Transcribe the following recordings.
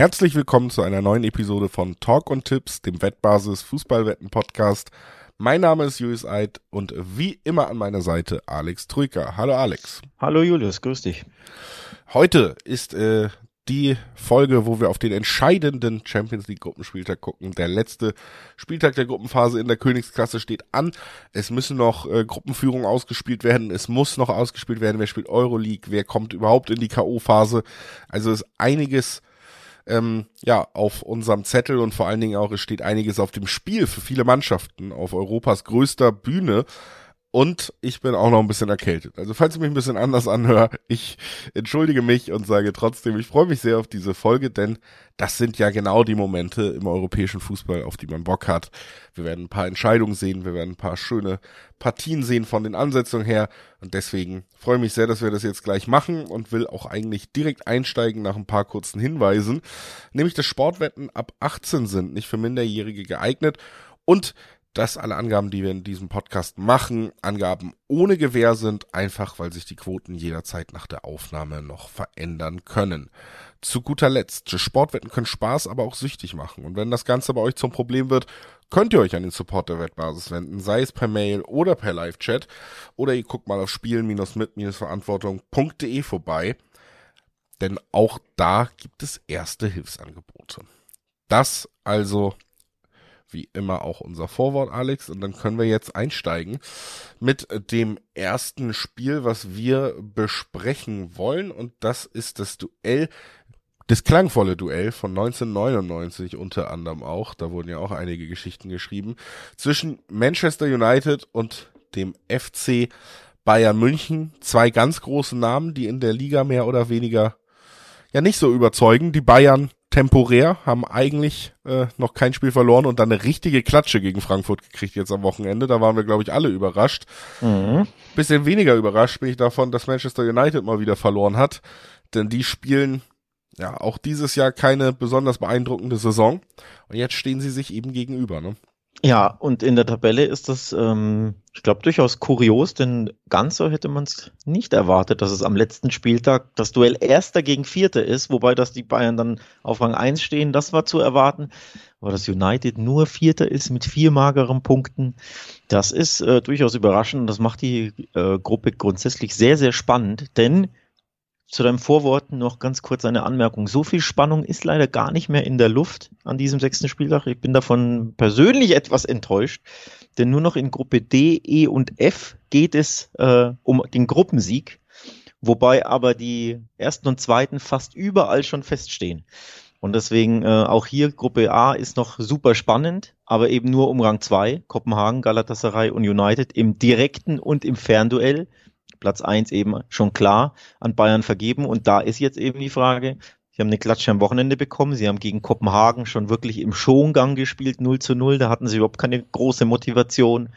Herzlich willkommen zu einer neuen Episode von Talk und Tipps, dem Wettbasis Fußballwetten Podcast. Mein Name ist Julius Eid und wie immer an meiner Seite Alex Trüker. Hallo Alex. Hallo Julius, grüß dich. Heute ist äh, die Folge, wo wir auf den entscheidenden Champions League Gruppenspieltag gucken. Der letzte Spieltag der Gruppenphase in der Königsklasse steht an. Es müssen noch äh, Gruppenführungen ausgespielt werden. Es muss noch ausgespielt werden. Wer spielt Euroleague? Wer kommt überhaupt in die K.O.-Phase? Also ist einiges ähm, ja auf unserem Zettel und vor allen Dingen auch es steht einiges auf dem Spiel für viele Mannschaften auf Europas größter Bühne. Und ich bin auch noch ein bisschen erkältet. Also falls ich mich ein bisschen anders anhöre, ich entschuldige mich und sage trotzdem, ich freue mich sehr auf diese Folge, denn das sind ja genau die Momente im europäischen Fußball, auf die man Bock hat. Wir werden ein paar Entscheidungen sehen, wir werden ein paar schöne Partien sehen von den Ansetzungen her. Und deswegen freue ich mich sehr, dass wir das jetzt gleich machen und will auch eigentlich direkt einsteigen nach ein paar kurzen Hinweisen. Nämlich, dass Sportwetten ab 18 sind, nicht für Minderjährige geeignet. Und dass alle Angaben, die wir in diesem Podcast machen, Angaben ohne Gewähr sind, einfach weil sich die Quoten jederzeit nach der Aufnahme noch verändern können. Zu guter Letzt, Sportwetten können Spaß, aber auch süchtig machen. Und wenn das Ganze bei euch zum Problem wird, könnt ihr euch an den Support der Wettbasis wenden, sei es per Mail oder per Live-Chat. Oder ihr guckt mal auf spielen-mit-verantwortung.de vorbei. Denn auch da gibt es erste Hilfsangebote. Das also wie immer auch unser Vorwort, Alex. Und dann können wir jetzt einsteigen mit dem ersten Spiel, was wir besprechen wollen. Und das ist das Duell, das klangvolle Duell von 1999 unter anderem auch. Da wurden ja auch einige Geschichten geschrieben. Zwischen Manchester United und dem FC Bayern München. Zwei ganz große Namen, die in der Liga mehr oder weniger ja nicht so überzeugen. Die Bayern temporär, haben eigentlich äh, noch kein Spiel verloren und dann eine richtige Klatsche gegen Frankfurt gekriegt jetzt am Wochenende. Da waren wir, glaube ich, alle überrascht. Mhm. Bisschen weniger überrascht bin ich davon, dass Manchester United mal wieder verloren hat. Denn die spielen ja auch dieses Jahr keine besonders beeindruckende Saison. Und jetzt stehen sie sich eben gegenüber. Ne? Ja, und in der Tabelle ist das, ähm, ich glaube, durchaus kurios, denn ganz so hätte man es nicht erwartet, dass es am letzten Spieltag das Duell Erster gegen Vierter ist, wobei das die Bayern dann auf Rang 1 stehen, das war zu erwarten. Aber dass United nur Vierter ist mit vier mageren Punkten, das ist äh, durchaus überraschend und das macht die äh, Gruppe grundsätzlich sehr, sehr spannend, denn zu deinem Vorwort noch ganz kurz eine Anmerkung. So viel Spannung ist leider gar nicht mehr in der Luft an diesem sechsten Spieltag. Ich bin davon persönlich etwas enttäuscht, denn nur noch in Gruppe D, E und F geht es äh, um den Gruppensieg, wobei aber die ersten und zweiten fast überall schon feststehen. Und deswegen äh, auch hier Gruppe A ist noch super spannend, aber eben nur um Rang 2, Kopenhagen, Galatasaray und United im direkten und im Fernduell. Platz eins eben schon klar an Bayern vergeben. Und da ist jetzt eben die Frage, Sie haben eine Klatsche am Wochenende bekommen. Sie haben gegen Kopenhagen schon wirklich im Schongang gespielt, 0 zu 0. Da hatten sie überhaupt keine große Motivation.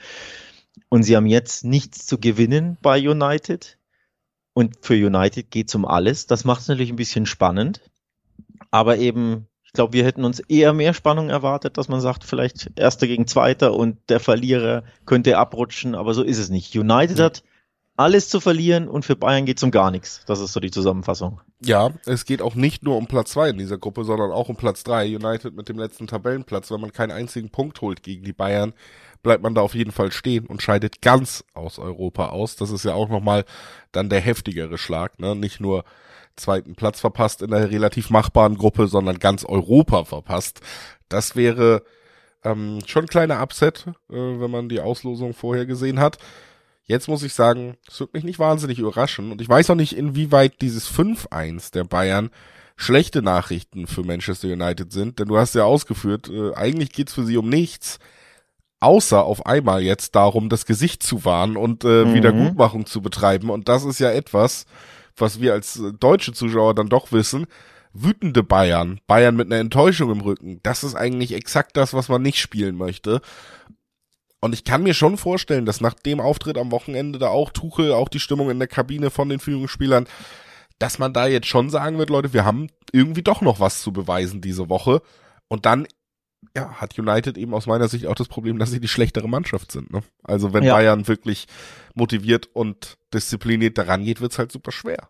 Und sie haben jetzt nichts zu gewinnen bei United. Und für United geht es um alles. Das macht es natürlich ein bisschen spannend. Aber eben, ich glaube, wir hätten uns eher mehr Spannung erwartet, dass man sagt, vielleicht Erster gegen Zweiter und der Verlierer könnte abrutschen. Aber so ist es nicht. United hat alles zu verlieren und für Bayern geht es um gar nichts. Das ist so die Zusammenfassung. Ja, es geht auch nicht nur um Platz zwei in dieser Gruppe, sondern auch um Platz drei. United mit dem letzten Tabellenplatz. Wenn man keinen einzigen Punkt holt gegen die Bayern, bleibt man da auf jeden Fall stehen und scheidet ganz aus Europa aus. Das ist ja auch nochmal dann der heftigere Schlag, ne? Nicht nur zweiten Platz verpasst in einer relativ machbaren Gruppe, sondern ganz Europa verpasst. Das wäre ähm, schon ein kleiner Upset, äh, wenn man die Auslosung vorher gesehen hat. Jetzt muss ich sagen, es wird mich nicht wahnsinnig überraschen und ich weiß auch nicht, inwieweit dieses 5-1 der Bayern schlechte Nachrichten für Manchester United sind, denn du hast ja ausgeführt, äh, eigentlich geht's für sie um nichts, außer auf einmal jetzt darum, das Gesicht zu wahren und äh, mhm. Wiedergutmachung zu betreiben und das ist ja etwas, was wir als äh, deutsche Zuschauer dann doch wissen, wütende Bayern, Bayern mit einer Enttäuschung im Rücken, das ist eigentlich exakt das, was man nicht spielen möchte. Und ich kann mir schon vorstellen, dass nach dem Auftritt am Wochenende da auch Tuchel, auch die Stimmung in der Kabine von den Führungsspielern, dass man da jetzt schon sagen wird, Leute, wir haben irgendwie doch noch was zu beweisen diese Woche. Und dann ja, hat United eben aus meiner Sicht auch das Problem, dass sie die schlechtere Mannschaft sind. Ne? Also wenn ja. Bayern wirklich motiviert und diszipliniert daran geht, wird's halt super schwer.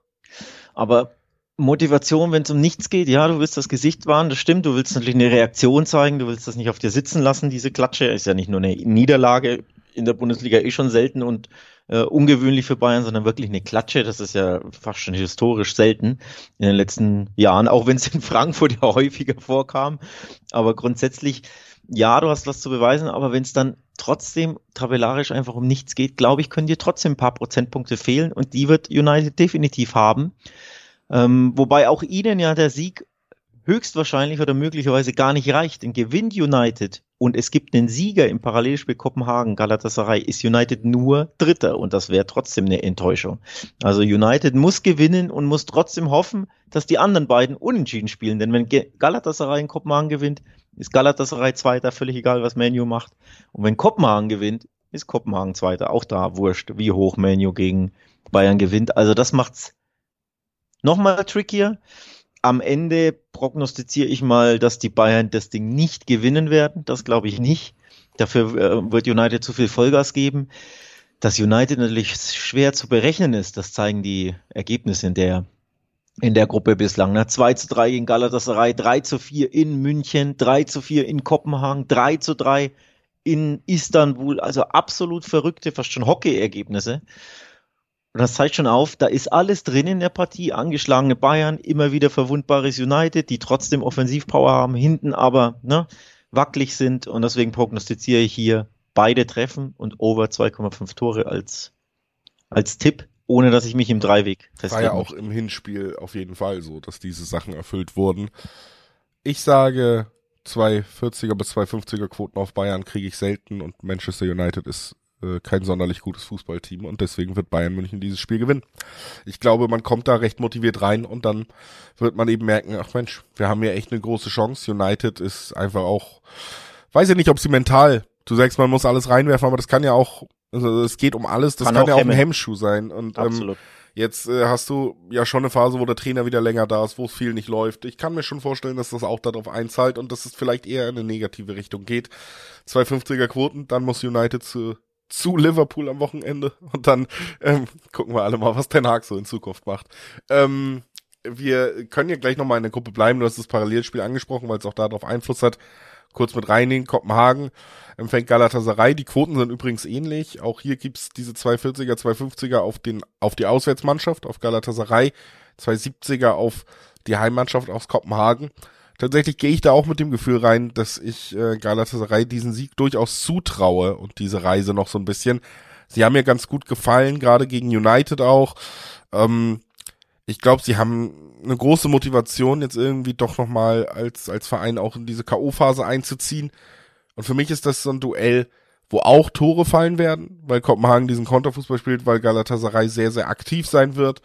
Aber Motivation, wenn es um nichts geht, ja, du willst das Gesicht wahren, das stimmt, du willst natürlich eine Reaktion zeigen, du willst das nicht auf dir sitzen lassen, diese Klatsche, ist ja nicht nur eine Niederlage in der Bundesliga eh schon selten und äh, ungewöhnlich für Bayern, sondern wirklich eine Klatsche, das ist ja fast schon historisch selten in den letzten Jahren, auch wenn es in Frankfurt ja häufiger vorkam, aber grundsätzlich, ja, du hast was zu beweisen, aber wenn es dann trotzdem tabellarisch einfach um nichts geht, glaube ich, können dir trotzdem ein paar Prozentpunkte fehlen. Und die wird United definitiv haben. Ähm, wobei auch ihnen ja der Sieg höchstwahrscheinlich oder möglicherweise gar nicht reicht. Denn gewinnt United und es gibt einen Sieger im Parallelspiel Kopenhagen, Galatasaray, ist United nur Dritter und das wäre trotzdem eine Enttäuschung. Also United muss gewinnen und muss trotzdem hoffen, dass die anderen beiden unentschieden spielen. Denn wenn Galatasaray in Kopenhagen gewinnt, ist Galatasaray Zweiter, völlig egal, was Manu macht. Und wenn Kopenhagen gewinnt, ist Kopenhagen Zweiter. Auch da wurscht, wie hoch Manu gegen Bayern gewinnt. Also das macht's nochmal trickier. Am Ende prognostiziere ich mal, dass die Bayern das Ding nicht gewinnen werden. Das glaube ich nicht. Dafür äh, wird United zu viel Vollgas geben. Dass United natürlich schwer zu berechnen ist, das zeigen die Ergebnisse in der, in der Gruppe bislang. Ne? 2 zu 3 gegen Galatasaray, 3 zu 4 in München, 3 zu 4 in Kopenhagen, 3 zu 3 in Istanbul. Also absolut verrückte, fast schon Hockey-Ergebnisse. Und das zeigt schon auf, da ist alles drin in der Partie. Angeschlagene Bayern, immer wieder verwundbares United, die trotzdem Offensivpower haben, hinten aber ne, wackelig sind. Und deswegen prognostiziere ich hier beide Treffen und over 2,5 Tore als, als Tipp, ohne dass ich mich im Dreiweg festlege. War ja auch im Hinspiel auf jeden Fall so, dass diese Sachen erfüllt wurden. Ich sage, zwei 40er bis zwei 50er Quoten auf Bayern kriege ich selten und Manchester United ist äh, kein sonderlich gutes Fußballteam und deswegen wird Bayern München dieses Spiel gewinnen. Ich glaube, man kommt da recht motiviert rein und dann wird man eben merken, ach Mensch, wir haben hier echt eine große Chance. United ist einfach auch, weiß ja nicht, ob sie mental, du sagst, man muss alles reinwerfen, aber das kann ja auch, also es geht um alles, das kann, kann ja auch ein Hemmschuh sein und ähm, Jetzt äh, hast du ja schon eine Phase, wo der Trainer wieder länger da ist, wo es viel nicht läuft. Ich kann mir schon vorstellen, dass das auch darauf einzahlt und dass es vielleicht eher in eine negative Richtung geht. 250er Quoten, dann muss United zu zu Liverpool am Wochenende und dann ähm, gucken wir alle mal, was Ten Hag so in Zukunft macht. Ähm, wir können ja gleich nochmal in der Gruppe bleiben. Du hast das Parallelspiel angesprochen, weil es auch darauf Einfluss hat. Kurz mit reinnehmen, Kopenhagen empfängt Galatasaray. Die Quoten sind übrigens ähnlich. Auch hier gibt's diese 240er, 250er auf, den, auf die Auswärtsmannschaft, auf Galatasaray, 270er auf die Heimmannschaft aus Kopenhagen tatsächlich gehe ich da auch mit dem Gefühl rein, dass ich äh, Galatasaray diesen Sieg durchaus zutraue und diese Reise noch so ein bisschen. Sie haben mir ganz gut gefallen, gerade gegen United auch. Ähm, ich glaube, sie haben eine große Motivation, jetzt irgendwie doch nochmal als, als Verein auch in diese K.O.-Phase einzuziehen. Und für mich ist das so ein Duell, wo auch Tore fallen werden, weil Kopenhagen diesen Konterfußball spielt, weil Galatasaray sehr, sehr aktiv sein wird.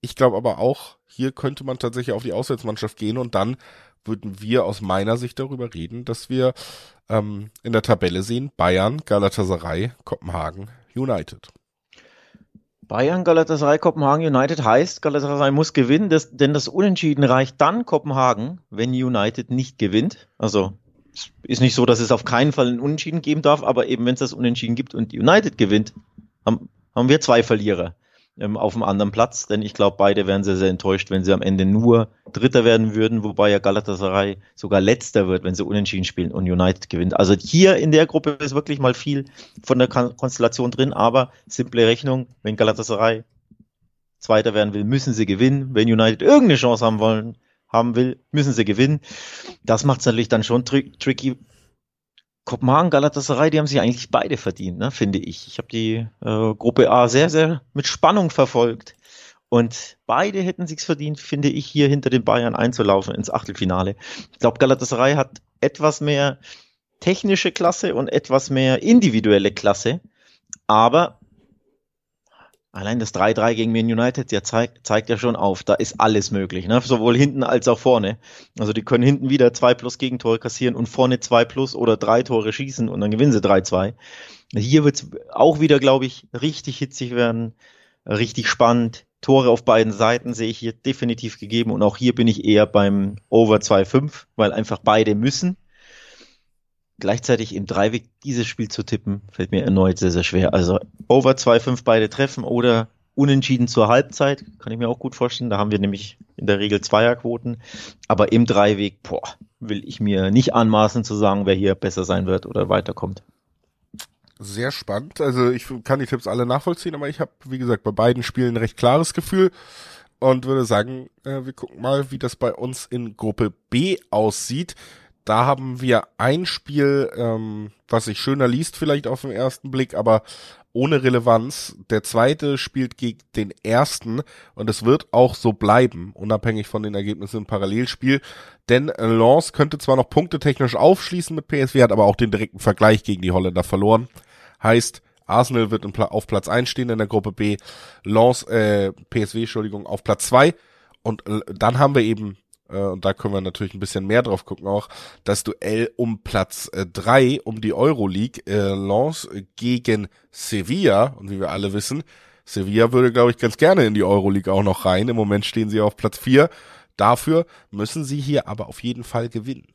Ich glaube aber auch, hier könnte man tatsächlich auf die Auswärtsmannschaft gehen und dann würden wir aus meiner Sicht darüber reden, dass wir ähm, in der Tabelle sehen Bayern, Galatasaray, Kopenhagen, United. Bayern, Galatasaray, Kopenhagen, United heißt, Galatasaray muss gewinnen, das, denn das Unentschieden reicht dann Kopenhagen, wenn United nicht gewinnt. Also es ist nicht so, dass es auf keinen Fall ein Unentschieden geben darf, aber eben wenn es das Unentschieden gibt und United gewinnt, haben, haben wir zwei Verlierer ähm, auf dem anderen Platz, denn ich glaube, beide wären sehr, sehr enttäuscht, wenn sie am Ende nur Dritter werden würden, wobei ja Galatasaray sogar Letzter wird, wenn sie unentschieden spielen und United gewinnt. Also hier in der Gruppe ist wirklich mal viel von der Konstellation drin, aber simple Rechnung, wenn Galatasaray Zweiter werden will, müssen sie gewinnen. Wenn United irgendeine Chance haben wollen, haben will, müssen sie gewinnen. Das macht es natürlich dann schon tri tricky, Kopenhagen, Galatasaray, die haben sich eigentlich beide verdient, ne, finde ich. Ich habe die äh, Gruppe A sehr, sehr mit Spannung verfolgt. Und beide hätten sich's verdient, finde ich, hier hinter den Bayern einzulaufen ins Achtelfinale. Ich glaube, Galatasaray hat etwas mehr technische Klasse und etwas mehr individuelle Klasse. Aber Allein das 3-3 gegen Man United ja zeigt, zeigt ja schon auf, da ist alles möglich, ne? sowohl hinten als auch vorne. Also die können hinten wieder 2 plus Gegentore kassieren und vorne 2 plus oder 3 Tore schießen und dann gewinnen sie 3-2. Hier wird es auch wieder, glaube ich, richtig hitzig werden, richtig spannend. Tore auf beiden Seiten sehe ich hier definitiv gegeben und auch hier bin ich eher beim Over 2-5, weil einfach beide müssen gleichzeitig im Dreiweg dieses Spiel zu tippen, fällt mir erneut sehr, sehr schwer. Also over 2-5 beide treffen oder Unentschieden zur Halbzeit, kann ich mir auch gut vorstellen. Da haben wir nämlich in der Regel Zweierquoten. Aber im Dreiweg, boah, will ich mir nicht anmaßen zu sagen, wer hier besser sein wird oder weiterkommt. Sehr spannend. Also ich kann die Tipps alle nachvollziehen, aber ich habe, wie gesagt, bei beiden Spielen ein recht klares Gefühl und würde sagen, äh, wir gucken mal, wie das bei uns in Gruppe B aussieht. Da haben wir ein Spiel, ähm, was sich schöner liest vielleicht auf den ersten Blick, aber ohne Relevanz. Der zweite spielt gegen den ersten und es wird auch so bleiben, unabhängig von den Ergebnissen im Parallelspiel. Denn Lens könnte zwar noch punktetechnisch aufschließen mit PSW, hat aber auch den direkten Vergleich gegen die Holländer verloren. Heißt, Arsenal wird auf Platz 1 stehen in der Gruppe B, Lens, äh, PSW, Entschuldigung, auf Platz 2. Und dann haben wir eben äh, und da können wir natürlich ein bisschen mehr drauf gucken auch, das Duell um Platz äh, drei um die Euroleague, äh, Lens gegen Sevilla. Und wie wir alle wissen, Sevilla würde, glaube ich, ganz gerne in die Euroleague auch noch rein. Im Moment stehen sie auf Platz vier. Dafür müssen sie hier aber auf jeden Fall gewinnen.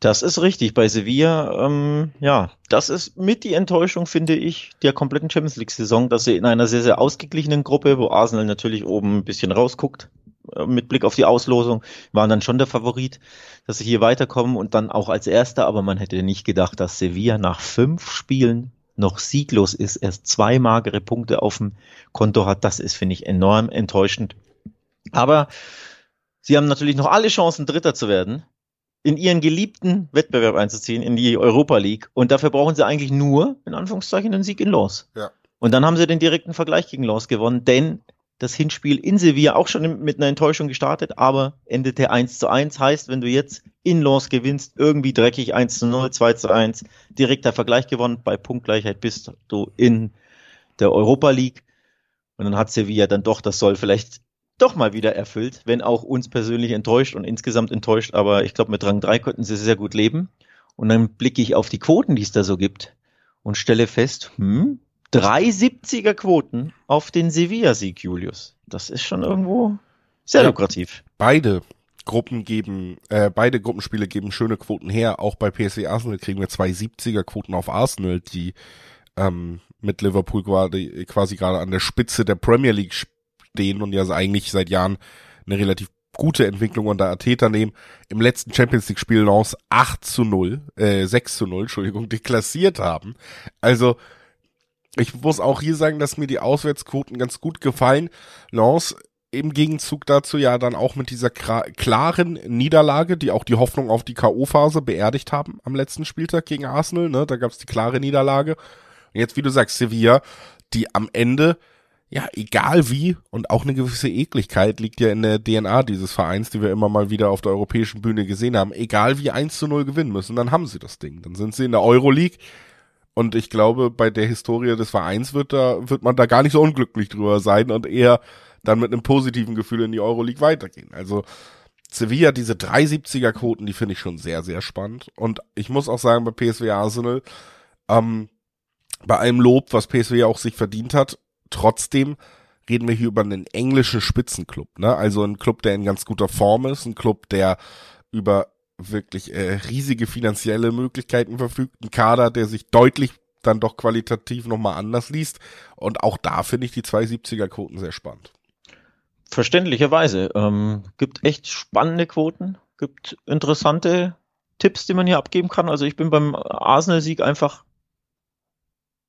Das ist richtig. Bei Sevilla, ähm, ja, das ist mit die Enttäuschung, finde ich, der kompletten Champions League-Saison, dass sie in einer sehr, sehr ausgeglichenen Gruppe, wo Arsenal natürlich oben ein bisschen rausguckt, äh, mit Blick auf die Auslosung, waren dann schon der Favorit, dass sie hier weiterkommen und dann auch als Erster, aber man hätte nicht gedacht, dass Sevilla nach fünf Spielen noch sieglos ist, erst zwei magere Punkte auf dem Konto hat. Das ist, finde ich, enorm enttäuschend. Aber sie haben natürlich noch alle Chancen, Dritter zu werden, in ihren geliebten Wettbewerb einzuziehen, in die Europa League. Und dafür brauchen sie eigentlich nur, in Anführungszeichen, einen Sieg in Los. Ja. Und dann haben sie den direkten Vergleich gegen Los gewonnen, denn das Hinspiel in Sevilla auch schon mit einer Enttäuschung gestartet, aber endete 1 zu 1. Heißt, wenn du jetzt in Lens gewinnst, irgendwie dreckig 1 zu 0, 2 zu 1, direkter Vergleich gewonnen, bei Punktgleichheit bist du in der Europa League. Und dann hat Sevilla dann doch das soll vielleicht doch mal wieder erfüllt, wenn auch uns persönlich enttäuscht und insgesamt enttäuscht, aber ich glaube, mit Rang 3 könnten sie sehr gut leben. Und dann blicke ich auf die Quoten, die es da so gibt und stelle fest, hm, drei 70er Quoten auf den Sevilla-Sieg, Julius. Das ist schon irgendwo sehr lukrativ. Beide Gruppen geben, äh, beide Gruppenspiele geben schöne Quoten her. Auch bei PSV Arsenal kriegen wir zwei 70er Quoten auf Arsenal, die ähm, mit Liverpool quasi, quasi gerade an der Spitze der Premier League stehen und ja eigentlich seit Jahren eine relativ gute Entwicklung unter Ateta nehmen. Im letzten Champions League Spiel Lens 8 zu 0, äh, 6 zu 0, Entschuldigung, deklassiert haben. Also ich muss auch hier sagen, dass mir die Auswärtsquoten ganz gut gefallen. Lens im Gegenzug dazu ja dann auch mit dieser klaren Niederlage, die auch die Hoffnung auf die K.O.-Phase beerdigt haben am letzten Spieltag gegen Arsenal. Ne? Da gab es die klare Niederlage. Und jetzt, wie du sagst, Sevilla, die am Ende, ja, egal wie, und auch eine gewisse Ekligkeit liegt ja in der DNA dieses Vereins, die wir immer mal wieder auf der europäischen Bühne gesehen haben, egal wie 1 zu 0 gewinnen müssen, dann haben sie das Ding. Dann sind sie in der Euroleague und ich glaube, bei der Historie des Vereins wird da, wird man da gar nicht so unglücklich drüber sein und eher dann mit einem positiven Gefühl in die Euroleague weitergehen. Also Sevilla, diese 370er Quoten, die finde ich schon sehr, sehr spannend. Und ich muss auch sagen, bei PSV Arsenal, ähm, bei allem Lob, was PSV auch sich verdient hat, trotzdem reden wir hier über einen englischen Spitzenclub, ne? Also ein Club, der in ganz guter Form ist, ein Club, der über wirklich äh, riesige finanzielle Möglichkeiten verfügt, ein Kader, der sich deutlich dann doch qualitativ nochmal anders liest. Und auch da finde ich die 270er Quoten sehr spannend. Verständlicherweise. Ähm, gibt echt spannende Quoten, gibt interessante Tipps, die man hier abgeben kann. Also ich bin beim Arsenal-Sieg einfach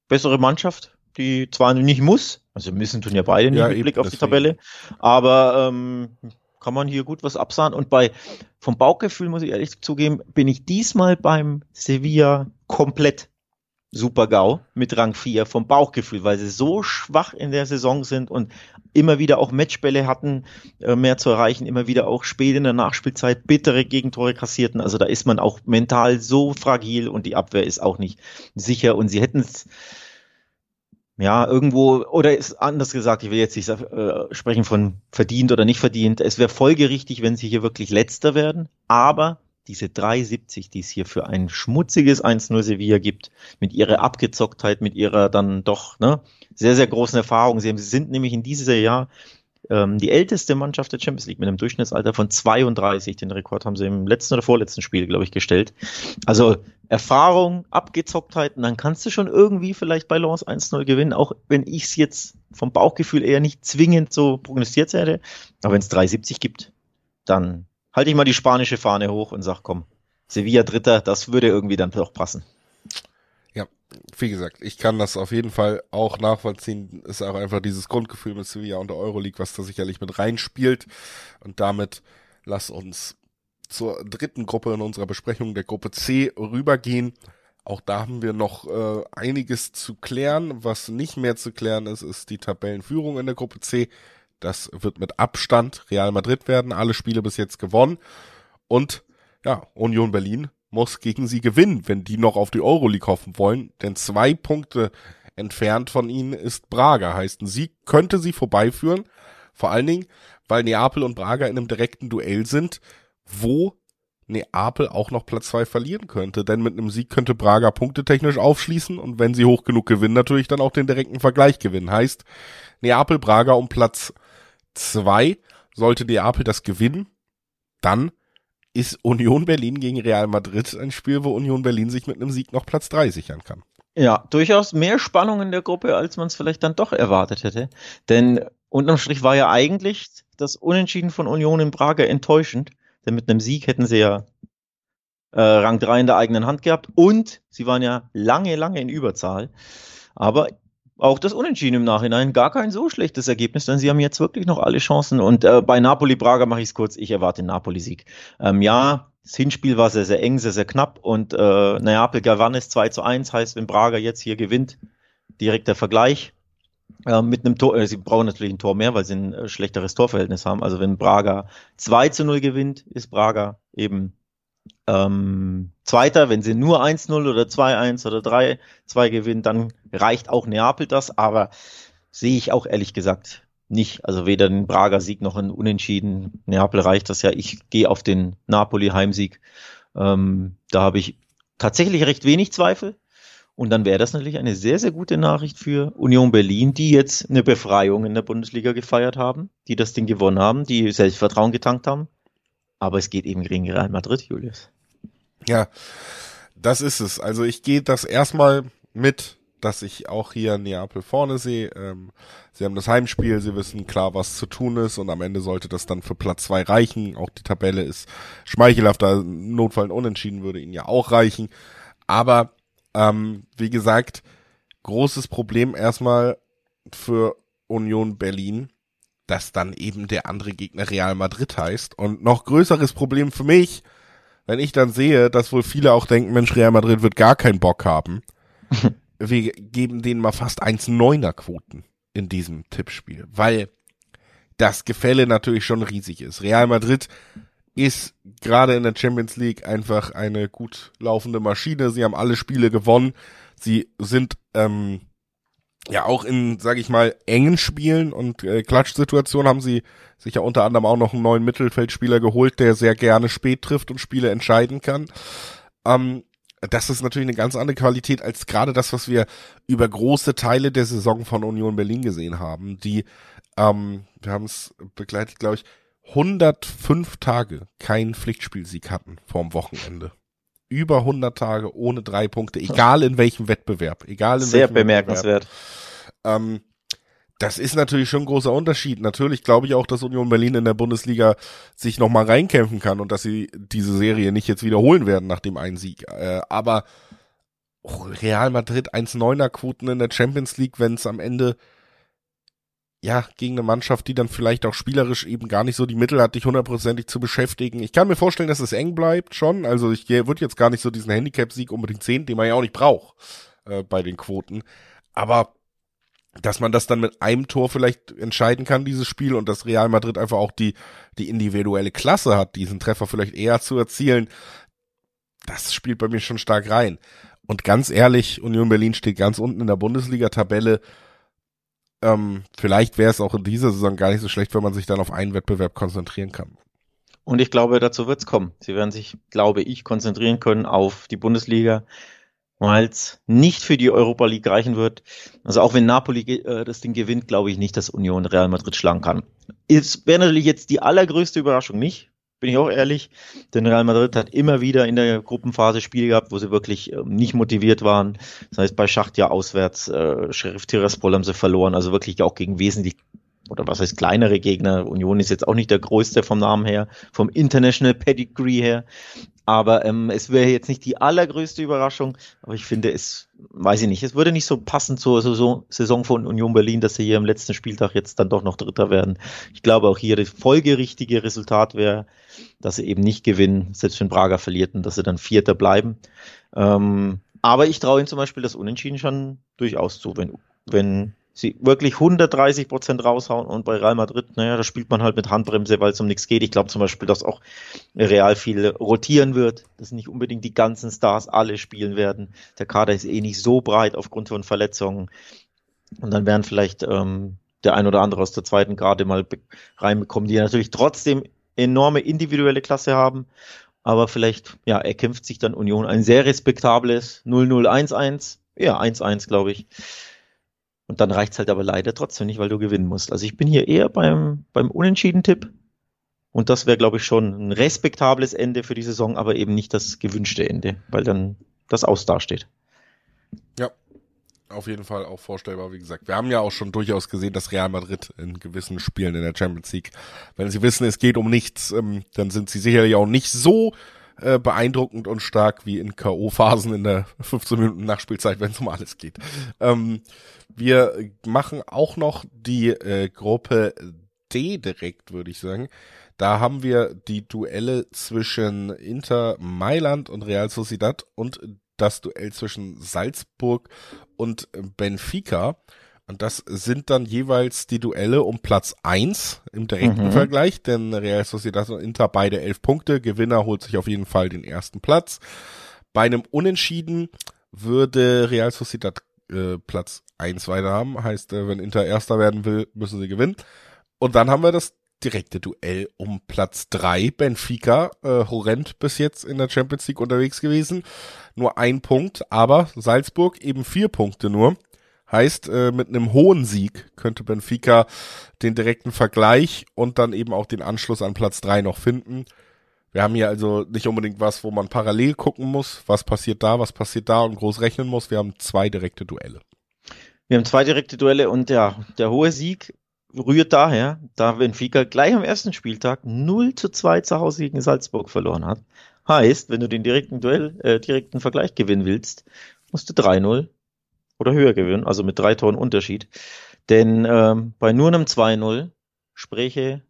bessere Mannschaft, die zwar nicht muss, also müssen tun ja beide nicht ja, mit Blick auf deswegen. die Tabelle, aber ähm, kann man hier gut was absahen. Und bei vom Bauchgefühl muss ich ehrlich zugeben, bin ich diesmal beim Sevilla komplett super GAU mit Rang 4 vom Bauchgefühl, weil sie so schwach in der Saison sind und immer wieder auch Matchbälle hatten, äh, mehr zu erreichen, immer wieder auch spät in der Nachspielzeit bittere Gegentore kassierten. Also da ist man auch mental so fragil und die Abwehr ist auch nicht sicher und sie hätten es ja, irgendwo, oder ist anders gesagt, ich will jetzt nicht äh, sprechen von verdient oder nicht verdient. Es wäre folgerichtig, wenn sie hier wirklich letzter werden, aber diese 3,70, die es hier für ein schmutziges 1-0 Sevilla gibt, mit ihrer Abgezocktheit, mit ihrer dann doch ne, sehr, sehr großen Erfahrung. Sie sind nämlich in diesem Jahr ähm, die älteste Mannschaft der Champions League mit einem Durchschnittsalter von 32. Den Rekord haben sie im letzten oder vorletzten Spiel, glaube ich, gestellt. Also Erfahrung, Abgezocktheit, und dann kannst du schon irgendwie vielleicht bei Lens 1-0 gewinnen, auch wenn ich es jetzt vom Bauchgefühl eher nicht zwingend so prognostiziert hätte. Aber wenn es 3,70 gibt, dann halte ich mal die spanische Fahne hoch und sag, komm, Sevilla Dritter, das würde irgendwie dann doch passen. Wie gesagt, ich kann das auf jeden Fall auch nachvollziehen. Ist auch einfach dieses Grundgefühl mit Sevilla und der Euroleague, was da sicherlich mit reinspielt. Und damit lass uns zur dritten Gruppe in unserer Besprechung der Gruppe C rübergehen. Auch da haben wir noch äh, einiges zu klären. Was nicht mehr zu klären ist, ist die Tabellenführung in der Gruppe C. Das wird mit Abstand Real Madrid werden. Alle Spiele bis jetzt gewonnen. Und ja, Union Berlin muss gegen sie gewinnen, wenn die noch auf die Euroleague hoffen wollen. Denn zwei Punkte entfernt von ihnen ist Braga. Heißt, ein Sieg könnte sie vorbeiführen. Vor allen Dingen, weil Neapel und Braga in einem direkten Duell sind, wo Neapel auch noch Platz zwei verlieren könnte. Denn mit einem Sieg könnte Braga punktetechnisch aufschließen und wenn sie hoch genug gewinnen, natürlich dann auch den direkten Vergleich gewinnen. Heißt, Neapel, Braga um Platz zwei sollte Neapel das gewinnen, dann ist Union Berlin gegen Real Madrid ein Spiel, wo Union Berlin sich mit einem Sieg noch Platz 3 sichern kann. Ja, durchaus mehr Spannung in der Gruppe, als man es vielleicht dann doch erwartet hätte. Denn unterm Strich war ja eigentlich das Unentschieden von Union in Prager enttäuschend. Denn mit einem Sieg hätten sie ja äh, Rang 3 in der eigenen Hand gehabt und sie waren ja lange, lange in Überzahl. Aber auch das Unentschieden im Nachhinein gar kein so schlechtes Ergebnis, denn sie haben jetzt wirklich noch alle Chancen. Und äh, bei Napoli-Braga mache ich es kurz, ich erwarte Napoli-Sieg. Ähm, ja, das Hinspiel war sehr, sehr eng, sehr, sehr knapp und äh, Neapel gewann es 2 zu 1, heißt, wenn Braga jetzt hier gewinnt, direkter Vergleich. Äh, mit einem Tor, äh, sie brauchen natürlich ein Tor mehr, weil sie ein äh, schlechteres Torverhältnis haben. Also wenn Braga 2 zu 0 gewinnt, ist Braga eben ähm, Zweiter, wenn sie nur 1-0 oder 2-1 oder 3-2 gewinnen, dann reicht auch Neapel das, aber sehe ich auch ehrlich gesagt nicht. Also weder den Prager Sieg noch ein Unentschieden. Neapel reicht das ja. Ich gehe auf den Napoli-Heimsieg. Ähm, da habe ich tatsächlich recht wenig Zweifel. Und dann wäre das natürlich eine sehr, sehr gute Nachricht für Union Berlin, die jetzt eine Befreiung in der Bundesliga gefeiert haben, die das Ding gewonnen haben, die Selbstvertrauen getankt haben. Aber es geht eben gegen Real Madrid, Julius. Ja, das ist es. Also ich gehe das erstmal mit, dass ich auch hier Neapel vorne sehe. Ähm, sie haben das Heimspiel, sie wissen klar, was zu tun ist und am Ende sollte das dann für Platz zwei reichen. Auch die Tabelle ist schmeichelhaft, da Notfall unentschieden würde ihnen ja auch reichen. Aber ähm, wie gesagt, großes Problem erstmal für Union Berlin dass dann eben der andere Gegner Real Madrid heißt. Und noch größeres Problem für mich, wenn ich dann sehe, dass wohl viele auch denken, Mensch, Real Madrid wird gar keinen Bock haben. Wir geben denen mal fast 1,9er Quoten in diesem Tippspiel, weil das Gefälle natürlich schon riesig ist. Real Madrid ist gerade in der Champions League einfach eine gut laufende Maschine. Sie haben alle Spiele gewonnen. Sie sind ähm, ja auch in, sage ich mal, engen Spielen und äh, Klatschsituationen haben sie sich ja unter anderem auch noch einen neuen Mittelfeldspieler geholt, der sehr gerne spät trifft und Spiele entscheiden kann. Ähm, das ist natürlich eine ganz andere Qualität als gerade das, was wir über große Teile der Saison von Union Berlin gesehen haben, die, ähm, wir haben es begleitet, glaube ich, 105 Tage keinen Pflichtspielsieg hatten vorm Wochenende über 100 Tage ohne drei Punkte, egal in welchem Wettbewerb, egal in Sehr welchem bemerkenswert. Ähm, das ist natürlich schon ein großer Unterschied. Natürlich glaube ich auch, dass Union Berlin in der Bundesliga sich nochmal reinkämpfen kann und dass sie diese Serie nicht jetzt wiederholen werden nach dem einen Sieg. Äh, aber Real Madrid 1,9er Quoten in der Champions League, wenn es am Ende ja, gegen eine Mannschaft, die dann vielleicht auch spielerisch eben gar nicht so die Mittel hat, dich hundertprozentig zu beschäftigen. Ich kann mir vorstellen, dass es eng bleibt schon. Also ich würde jetzt gar nicht so diesen Handicap-Sieg unbedingt sehen, den man ja auch nicht braucht äh, bei den Quoten. Aber dass man das dann mit einem Tor vielleicht entscheiden kann, dieses Spiel, und dass Real Madrid einfach auch die, die individuelle Klasse hat, diesen Treffer vielleicht eher zu erzielen, das spielt bei mir schon stark rein. Und ganz ehrlich, Union Berlin steht ganz unten in der Bundesliga-Tabelle ähm, vielleicht wäre es auch in dieser Saison gar nicht so schlecht, wenn man sich dann auf einen Wettbewerb konzentrieren kann. Und ich glaube, dazu wird es kommen. Sie werden sich, glaube ich, konzentrieren können auf die Bundesliga. weil es nicht für die Europa League reichen wird. Also auch wenn Napoli äh, das Ding gewinnt, glaube ich nicht, dass Union Real Madrid schlagen kann. Es wäre natürlich jetzt die allergrößte Überraschung nicht, bin ich auch ehrlich. Denn Real Madrid hat immer wieder in der Gruppenphase Spiele gehabt, wo sie wirklich äh, nicht motiviert waren. Das heißt, bei Schacht ja auswärts, äh, Sheriff Tiraspol haben sie verloren, also wirklich auch gegen wesentlich oder was heißt kleinere Gegner. Union ist jetzt auch nicht der größte vom Namen her, vom International Pedigree her. Aber ähm, es wäre jetzt nicht die allergrößte Überraschung, aber ich finde es, weiß ich nicht, es würde nicht so passen zur Saison, Saison von Union Berlin, dass sie hier im letzten Spieltag jetzt dann doch noch Dritter werden. Ich glaube auch hier das folgerichtige Resultat wäre, dass sie eben nicht gewinnen, selbst wenn Braga verliert und dass sie dann Vierter bleiben. Ähm, aber ich traue ihnen zum Beispiel das Unentschieden schon durchaus zu, wenn, wenn sie wirklich 130 Prozent raushauen und bei Real Madrid, naja, da spielt man halt mit Handbremse, weil es um nichts geht. Ich glaube zum Beispiel, dass auch Real viel rotieren wird, dass nicht unbedingt die ganzen Stars alle spielen werden. Der Kader ist eh nicht so breit aufgrund von Verletzungen. Und dann werden vielleicht ähm, der ein oder andere aus der zweiten Garde mal reinbekommen, die natürlich trotzdem enorme individuelle Klasse haben. Aber vielleicht, ja, erkämpft sich dann Union ein sehr respektables 0-0-1-1. Ja, 1-1, glaube ich. Und dann reicht's halt aber leider trotzdem nicht, weil du gewinnen musst. Also ich bin hier eher beim, beim Unentschieden-Tipp. Und das wäre, glaube ich, schon ein respektables Ende für die Saison, aber eben nicht das gewünschte Ende, weil dann das Aus dasteht. Ja, auf jeden Fall auch vorstellbar, wie gesagt. Wir haben ja auch schon durchaus gesehen, dass Real Madrid in gewissen Spielen in der Champions League, wenn sie wissen, es geht um nichts, ähm, dann sind sie sicherlich auch nicht so äh, beeindruckend und stark wie in K.O.-Phasen in der 15 Minuten Nachspielzeit, wenn es um alles geht. Ähm, wir machen auch noch die äh, Gruppe D direkt, würde ich sagen. Da haben wir die Duelle zwischen Inter Mailand und Real Sociedad und das Duell zwischen Salzburg und Benfica. Und das sind dann jeweils die Duelle um Platz eins im direkten mhm. Vergleich, denn Real Sociedad und Inter beide elf Punkte. Gewinner holt sich auf jeden Fall den ersten Platz. Bei einem Unentschieden würde Real Sociedad äh, Platz eins weiter haben. Heißt, äh, wenn Inter Erster werden will, müssen sie gewinnen. Und dann haben wir das direkte Duell um Platz drei. Benfica, äh, horrend bis jetzt in der Champions League unterwegs gewesen. Nur ein Punkt, aber Salzburg eben vier Punkte nur. Heißt, äh, mit einem hohen Sieg könnte Benfica den direkten Vergleich und dann eben auch den Anschluss an Platz drei noch finden. Wir haben hier also nicht unbedingt was, wo man parallel gucken muss, was passiert da, was passiert da und groß rechnen muss. Wir haben zwei direkte Duelle. Wir haben zwei direkte Duelle und ja, der hohe Sieg rührt daher, da Benfica gleich am ersten Spieltag 0 zu 2 zu Hause gegen Salzburg verloren hat. Heißt, wenn du den direkten Duell, äh, direkten Vergleich gewinnen willst, musst du 3-0 oder höher gewinnen, also mit drei Toren Unterschied. Denn ähm, bei nur einem 2-0 spräche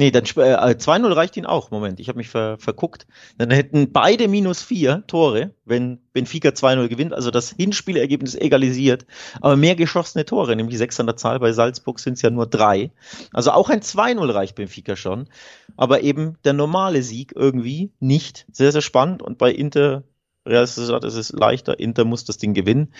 Nee, dann äh, 2-0 reicht ihn auch. Moment, ich habe mich ver, verguckt. Dann hätten beide minus vier Tore, wenn Benfica 2-0 gewinnt, also das Hinspielergebnis egalisiert. Aber mehr geschossene Tore, nämlich sechs an der Zahl. Bei Salzburg sind es ja nur drei. Also auch ein 2-0 reicht Benfica schon. Aber eben der normale Sieg irgendwie nicht. Sehr, sehr spannend. Und bei Inter, Real Sociedad ist es leichter. Inter muss das Ding gewinnen.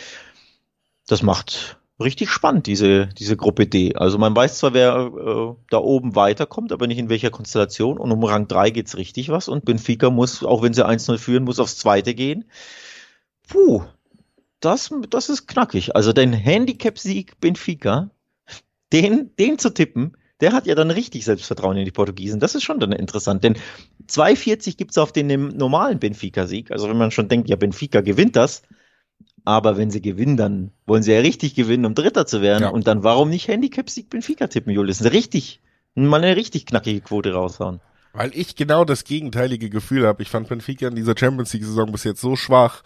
Das macht richtig spannend, diese, diese Gruppe D. Also man weiß zwar, wer äh, da oben weiterkommt, aber nicht in welcher Konstellation. Und um Rang 3 geht's richtig was. Und Benfica muss, auch wenn sie 1-0 führen, muss aufs zweite gehen. Puh, das, das ist knackig. Also den Handicap-Sieg Benfica, den, den zu tippen, der hat ja dann richtig Selbstvertrauen in die Portugiesen. Das ist schon dann interessant, denn 2,40 gibt's auf den normalen Benfica-Sieg. Also wenn man schon denkt, ja, Benfica gewinnt das, aber wenn sie gewinnen, dann wollen sie ja richtig gewinnen, um Dritter zu werden. Ja. Und dann warum nicht Handicap-Sieg Benfica tippen, Julius? Richtig, mal eine richtig knackige Quote raushauen. Weil ich genau das gegenteilige Gefühl habe. Ich fand Benfica in dieser Champions League-Saison bis jetzt so schwach.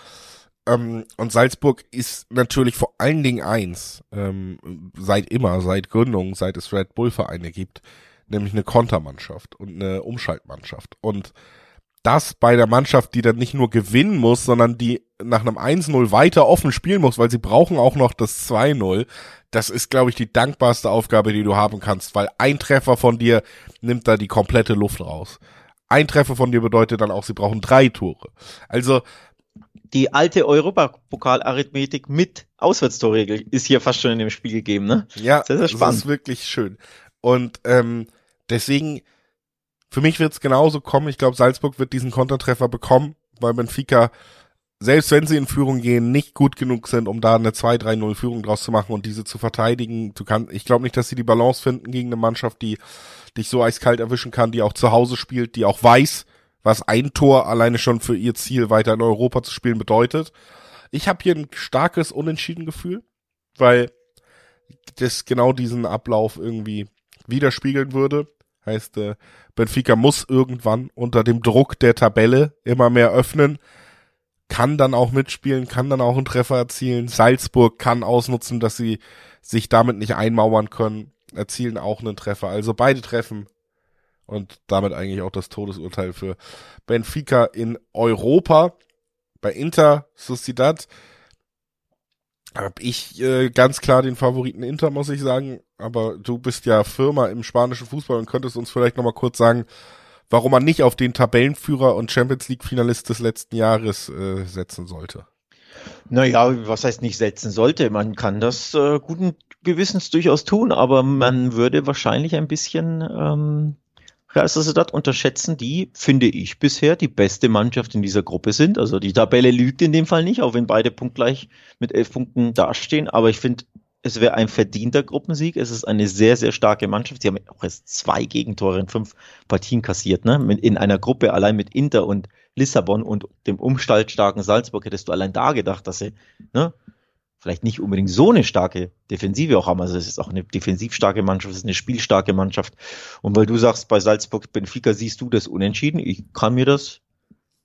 Ähm, und Salzburg ist natürlich vor allen Dingen eins, ähm, seit immer, seit Gründung, seit es Red Bull-Vereine gibt, nämlich eine Kontermannschaft und eine Umschaltmannschaft. Und das bei der Mannschaft, die dann nicht nur gewinnen muss, sondern die nach einem 1-0 weiter offen spielen muss, weil sie brauchen auch noch das 2-0. Das ist, glaube ich, die dankbarste Aufgabe, die du haben kannst, weil ein Treffer von dir nimmt da die komplette Luft raus. Ein Treffer von dir bedeutet dann auch, sie brauchen drei Tore. Also die alte Europapokal-Arithmetik mit Auswärtstorregel ist hier fast schon in dem Spiel gegeben, ne? Ja, sehr, sehr spannend. das ist wirklich schön. Und ähm, deswegen für mich wird es genauso kommen. Ich glaube, Salzburg wird diesen Kontertreffer bekommen, weil Benfica selbst wenn sie in Führung gehen, nicht gut genug sind, um da eine 2-3-0 Führung draus zu machen und diese zu verteidigen. Du kannst, ich glaube nicht, dass sie die Balance finden gegen eine Mannschaft, die dich so eiskalt erwischen kann, die auch zu Hause spielt, die auch weiß, was ein Tor alleine schon für ihr Ziel weiter in Europa zu spielen bedeutet. Ich habe hier ein starkes Unentschieden-Gefühl, weil das genau diesen Ablauf irgendwie widerspiegeln würde. Heißt, äh, Benfica muss irgendwann unter dem Druck der Tabelle immer mehr öffnen, kann dann auch mitspielen, kann dann auch einen Treffer erzielen. Salzburg kann ausnutzen, dass sie sich damit nicht einmauern können, erzielen auch einen Treffer. Also beide treffen und damit eigentlich auch das Todesurteil für Benfica in Europa. Bei Inter Sociedad habe ich äh, ganz klar den Favoriten Inter, muss ich sagen. Aber du bist ja Firma im spanischen Fußball und könntest uns vielleicht nochmal kurz sagen, warum man nicht auf den Tabellenführer und Champions League Finalist des letzten Jahres äh, setzen sollte. Naja, was heißt nicht setzen sollte? Man kann das äh, guten Gewissens durchaus tun, aber man würde wahrscheinlich ein bisschen ähm, Real Sociedad unterschätzen, die, finde ich, bisher die beste Mannschaft in dieser Gruppe sind. Also die Tabelle lügt in dem Fall nicht, auch wenn beide punktgleich mit elf Punkten dastehen. Aber ich finde, es wäre ein verdienter Gruppensieg. Es ist eine sehr, sehr starke Mannschaft. Sie haben auch erst zwei Gegentore in fünf Partien kassiert. Ne? In einer Gruppe allein mit Inter und Lissabon und dem umstaltstarken Salzburg hättest du allein da gedacht, dass sie ne, vielleicht nicht unbedingt so eine starke Defensive auch haben. Also es ist auch eine defensiv starke Mannschaft, es ist eine spielstarke Mannschaft. Und weil du sagst, bei Salzburg, Benfica siehst du das unentschieden, ich kann mir das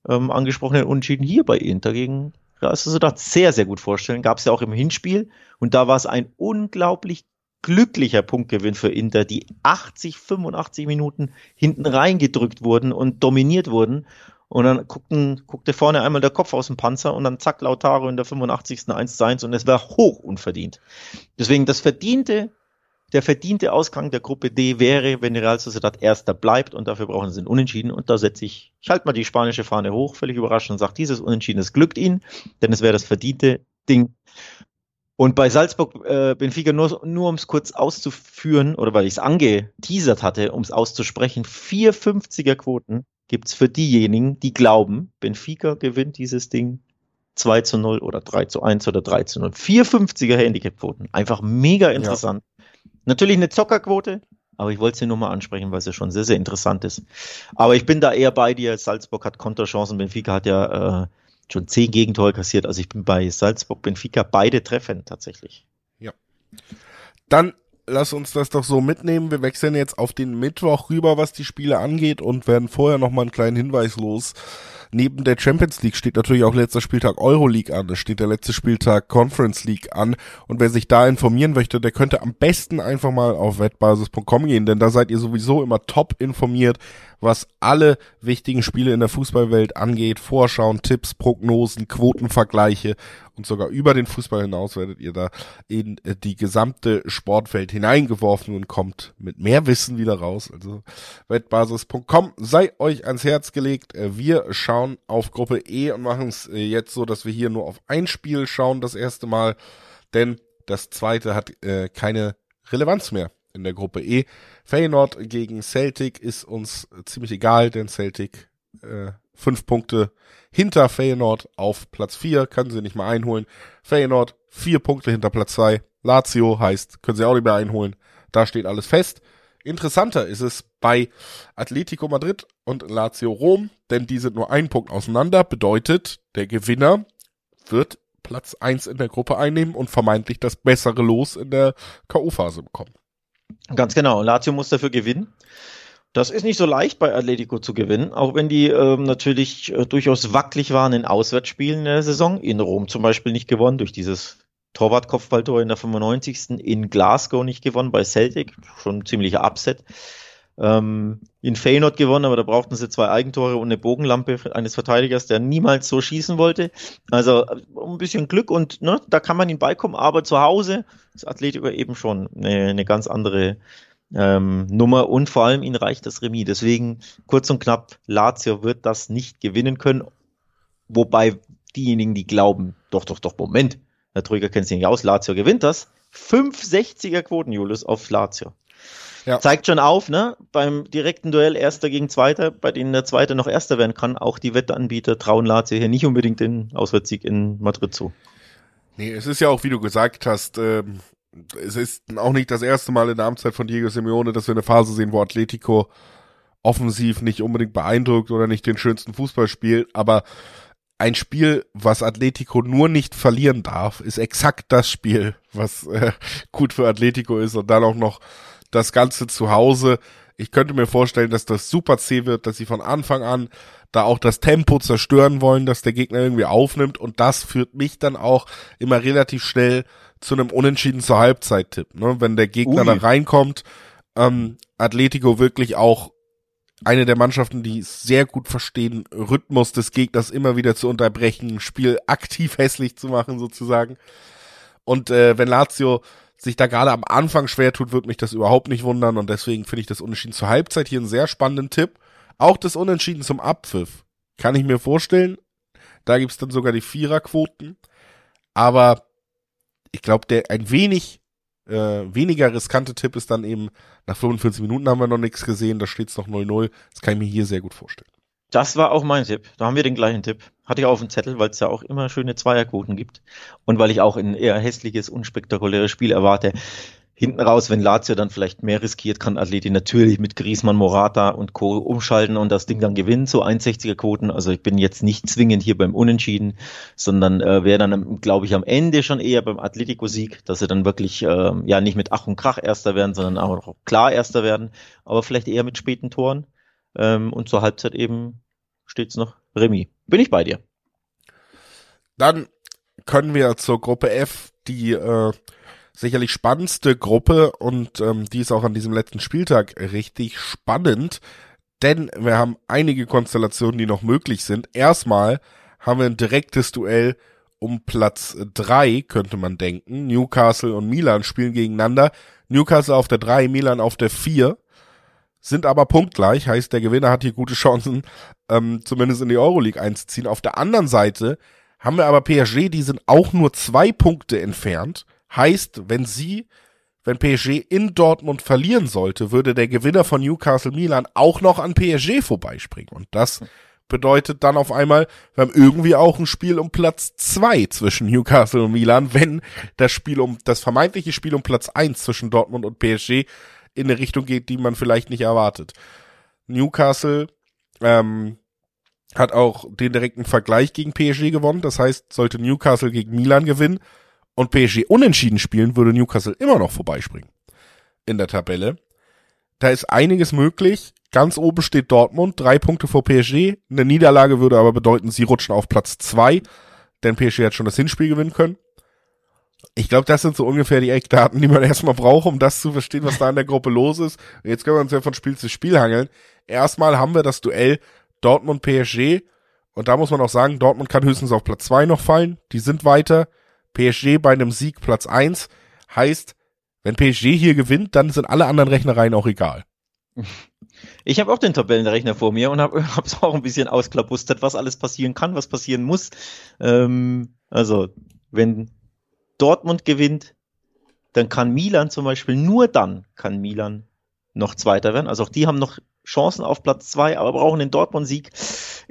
ähm, angesprochene Unentschieden hier bei Inter gegen Real Sociedad sehr, sehr gut vorstellen. Gab es ja auch im Hinspiel und da war es ein unglaublich glücklicher Punktgewinn für Inter, die 80, 85 Minuten hinten reingedrückt wurden und dominiert wurden und dann guckten, guckte vorne einmal der Kopf aus dem Panzer und dann zack, Lautaro in der 85. 1 zu 1 und es war hoch unverdient. Deswegen das verdiente, der verdiente Ausgang der Gruppe D wäre, wenn die Real Sociedad Erster bleibt und dafür brauchen sie einen Unentschieden und da setze ich, ich halte mal die spanische Fahne hoch, völlig überraschend und sage, dieses Unentschieden, es glückt ihnen, denn es wäre das verdiente Ding. Und bei Salzburg äh, Benfica nur, nur um es kurz auszuführen, oder weil ich es angeteasert hatte, um es auszusprechen, vier 50er Quoten gibt's für diejenigen, die glauben, Benfica gewinnt dieses Ding 2 zu 0 oder 3 zu 1 oder 3 zu 0. 450er Handicap-Quoten. Einfach mega interessant. Natürlich eine Zockerquote, aber ich wollte sie nur mal ansprechen, weil sie schon sehr, sehr interessant ist. Aber ich bin da eher bei dir. Salzburg hat Konterchancen. Benfica hat ja äh, schon zehn Gegentore kassiert. Also ich bin bei Salzburg, Benfica beide treffen tatsächlich. Ja. Dann lass uns das doch so mitnehmen. Wir wechseln jetzt auf den Mittwoch rüber, was die Spiele angeht und werden vorher nochmal einen kleinen Hinweis los. Neben der Champions League steht natürlich auch letzter Spieltag Euroleague an. Es steht der letzte Spieltag Conference League an. Und wer sich da informieren möchte, der könnte am besten einfach mal auf wettbasis.com gehen, denn da seid ihr sowieso immer top informiert, was alle wichtigen Spiele in der Fußballwelt angeht. Vorschauen, Tipps, Prognosen, Quotenvergleiche und sogar über den Fußball hinaus werdet ihr da in die gesamte Sportwelt hineingeworfen und kommt mit mehr Wissen wieder raus. Also wettbasis.com sei euch ans Herz gelegt. Wir schauen auf Gruppe E und machen es jetzt so, dass wir hier nur auf ein Spiel schauen das erste Mal, denn das zweite hat äh, keine Relevanz mehr in der Gruppe E. Feyenoord gegen Celtic ist uns ziemlich egal, denn Celtic äh, fünf Punkte hinter Feyenoord auf Platz vier können sie nicht mal einholen. Feyenoord vier Punkte hinter Platz zwei. Lazio heißt, können sie auch nicht mehr einholen. Da steht alles fest. Interessanter ist es bei Atletico Madrid und Lazio Rom, denn die sind nur ein Punkt auseinander, bedeutet, der Gewinner wird Platz eins in der Gruppe einnehmen und vermeintlich das bessere Los in der K.O.-Phase bekommen. Ganz genau. Lazio muss dafür gewinnen. Das ist nicht so leicht bei Atletico zu gewinnen, auch wenn die ähm, natürlich äh, durchaus wackelig waren in Auswärtsspielen in der Saison. In Rom zum Beispiel nicht gewonnen durch dieses Torwart-Kopfballtor in der 95. In Glasgow nicht gewonnen bei Celtic, schon ein ziemlicher Upset. Ähm, in Feyenoord gewonnen, aber da brauchten sie zwei Eigentore und eine Bogenlampe eines Verteidigers, der niemals so schießen wollte. Also äh, ein bisschen Glück und ne, da kann man ihn beikommen, aber zu Hause ist Atletico eben schon eine, eine ganz andere ähm, Nummer und vor allem ihnen reicht das Remis. Deswegen kurz und knapp, Lazio wird das nicht gewinnen können. Wobei diejenigen, die glauben, doch, doch, doch, Moment, der Trüger kennt sich nicht aus, Lazio gewinnt das. 560er Quoten, Julius, auf Lazio. Ja. Zeigt schon auf, ne? Beim direkten Duell Erster gegen Zweiter, bei denen der Zweite noch Erster werden kann, auch die Wetteanbieter trauen Lazio hier nicht unbedingt den Auswärtssieg in Madrid zu. Nee, es ist ja auch, wie du gesagt hast, ähm, es ist auch nicht das erste Mal in der Amtszeit von Diego Simeone, dass wir eine Phase sehen, wo Atletico offensiv nicht unbedingt beeindruckt oder nicht den schönsten Fußball spielt, aber ein Spiel, was Atletico nur nicht verlieren darf, ist exakt das Spiel, was äh, gut für Atletico ist und dann auch noch das Ganze zu Hause. Ich könnte mir vorstellen, dass das super zäh wird, dass sie von Anfang an da auch das Tempo zerstören wollen, dass der Gegner irgendwie aufnimmt und das führt mich dann auch immer relativ schnell zu einem Unentschieden zur Halbzeit-Tipp. Ne? Wenn der Gegner Ui. da reinkommt, ähm, Atletico wirklich auch eine der Mannschaften, die sehr gut verstehen, Rhythmus des Gegners immer wieder zu unterbrechen, Spiel aktiv hässlich zu machen sozusagen. Und äh, wenn Lazio sich da gerade am Anfang schwer tut, wird mich das überhaupt nicht wundern und deswegen finde ich das Unentschieden zur Halbzeit hier einen sehr spannenden Tipp. Auch das Unentschieden zum Abpfiff kann ich mir vorstellen. Da gibt's dann sogar die Viererquoten. Aber ich glaube, der ein wenig äh, weniger riskante Tipp ist dann eben, nach 45 Minuten haben wir noch nichts gesehen, da steht's noch 0-0. Das kann ich mir hier sehr gut vorstellen. Das war auch mein Tipp. Da haben wir den gleichen Tipp. Hatte ich auf dem Zettel, weil es ja auch immer schöne Zweierquoten gibt. Und weil ich auch ein eher hässliches, unspektakuläres Spiel erwarte. Hinten raus, wenn Lazio dann vielleicht mehr riskiert, kann Atleti natürlich mit Griezmann, Morata und Co. umschalten und das Ding dann gewinnen, so 61er Quoten. Also ich bin jetzt nicht zwingend hier beim Unentschieden, sondern äh, wäre dann, glaube ich, am Ende schon eher beim Atletico-Sieg, dass sie dann wirklich äh, ja nicht mit Ach und Krach Erster werden, sondern auch klar Erster werden, aber vielleicht eher mit späten Toren. Ähm, und zur Halbzeit eben steht's noch Remy. Bin ich bei dir. Dann können wir zur Gruppe F, die äh, sicherlich spannendste Gruppe und ähm, die ist auch an diesem letzten Spieltag richtig spannend, denn wir haben einige Konstellationen, die noch möglich sind. Erstmal haben wir ein direktes Duell um Platz drei könnte man denken. Newcastle und Milan spielen gegeneinander. Newcastle auf der drei, Milan auf der vier, sind aber punktgleich, heißt der Gewinner hat hier gute Chancen, ähm, zumindest in die Euroleague einzuziehen. Auf der anderen Seite haben wir aber PSG, die sind auch nur zwei Punkte entfernt Heißt, wenn sie, wenn PSG in Dortmund verlieren sollte, würde der Gewinner von Newcastle Milan auch noch an PSG vorbeispringen. Und das bedeutet dann auf einmal, wir haben irgendwie auch ein Spiel um Platz zwei zwischen Newcastle und Milan, wenn das Spiel um, das vermeintliche Spiel um Platz eins zwischen Dortmund und PSG in eine Richtung geht, die man vielleicht nicht erwartet. Newcastle ähm, hat auch den direkten Vergleich gegen PSG gewonnen. Das heißt, sollte Newcastle gegen Milan gewinnen, und PSG unentschieden spielen, würde Newcastle immer noch vorbeispringen in der Tabelle. Da ist einiges möglich. Ganz oben steht Dortmund, drei Punkte vor PSG. Eine Niederlage würde aber bedeuten, sie rutschen auf Platz zwei, denn PSG hat schon das Hinspiel gewinnen können. Ich glaube, das sind so ungefähr die Eckdaten, die man erstmal braucht, um das zu verstehen, was da in der Gruppe los ist. Und jetzt können wir uns ja von Spiel zu Spiel hangeln. Erstmal haben wir das Duell Dortmund-PSG. Und da muss man auch sagen, Dortmund kann höchstens auf Platz zwei noch fallen. Die sind weiter. PSG bei einem Sieg Platz eins heißt, wenn PSG hier gewinnt, dann sind alle anderen Rechnereien auch egal. Ich habe auch den Tabellenrechner vor mir und habe es auch ein bisschen ausklabustert, was alles passieren kann, was passieren muss. Ähm, also, wenn Dortmund gewinnt, dann kann Milan zum Beispiel, nur dann kann Milan noch Zweiter werden. Also auch die haben noch Chancen auf Platz zwei, aber brauchen den Dortmund-Sieg.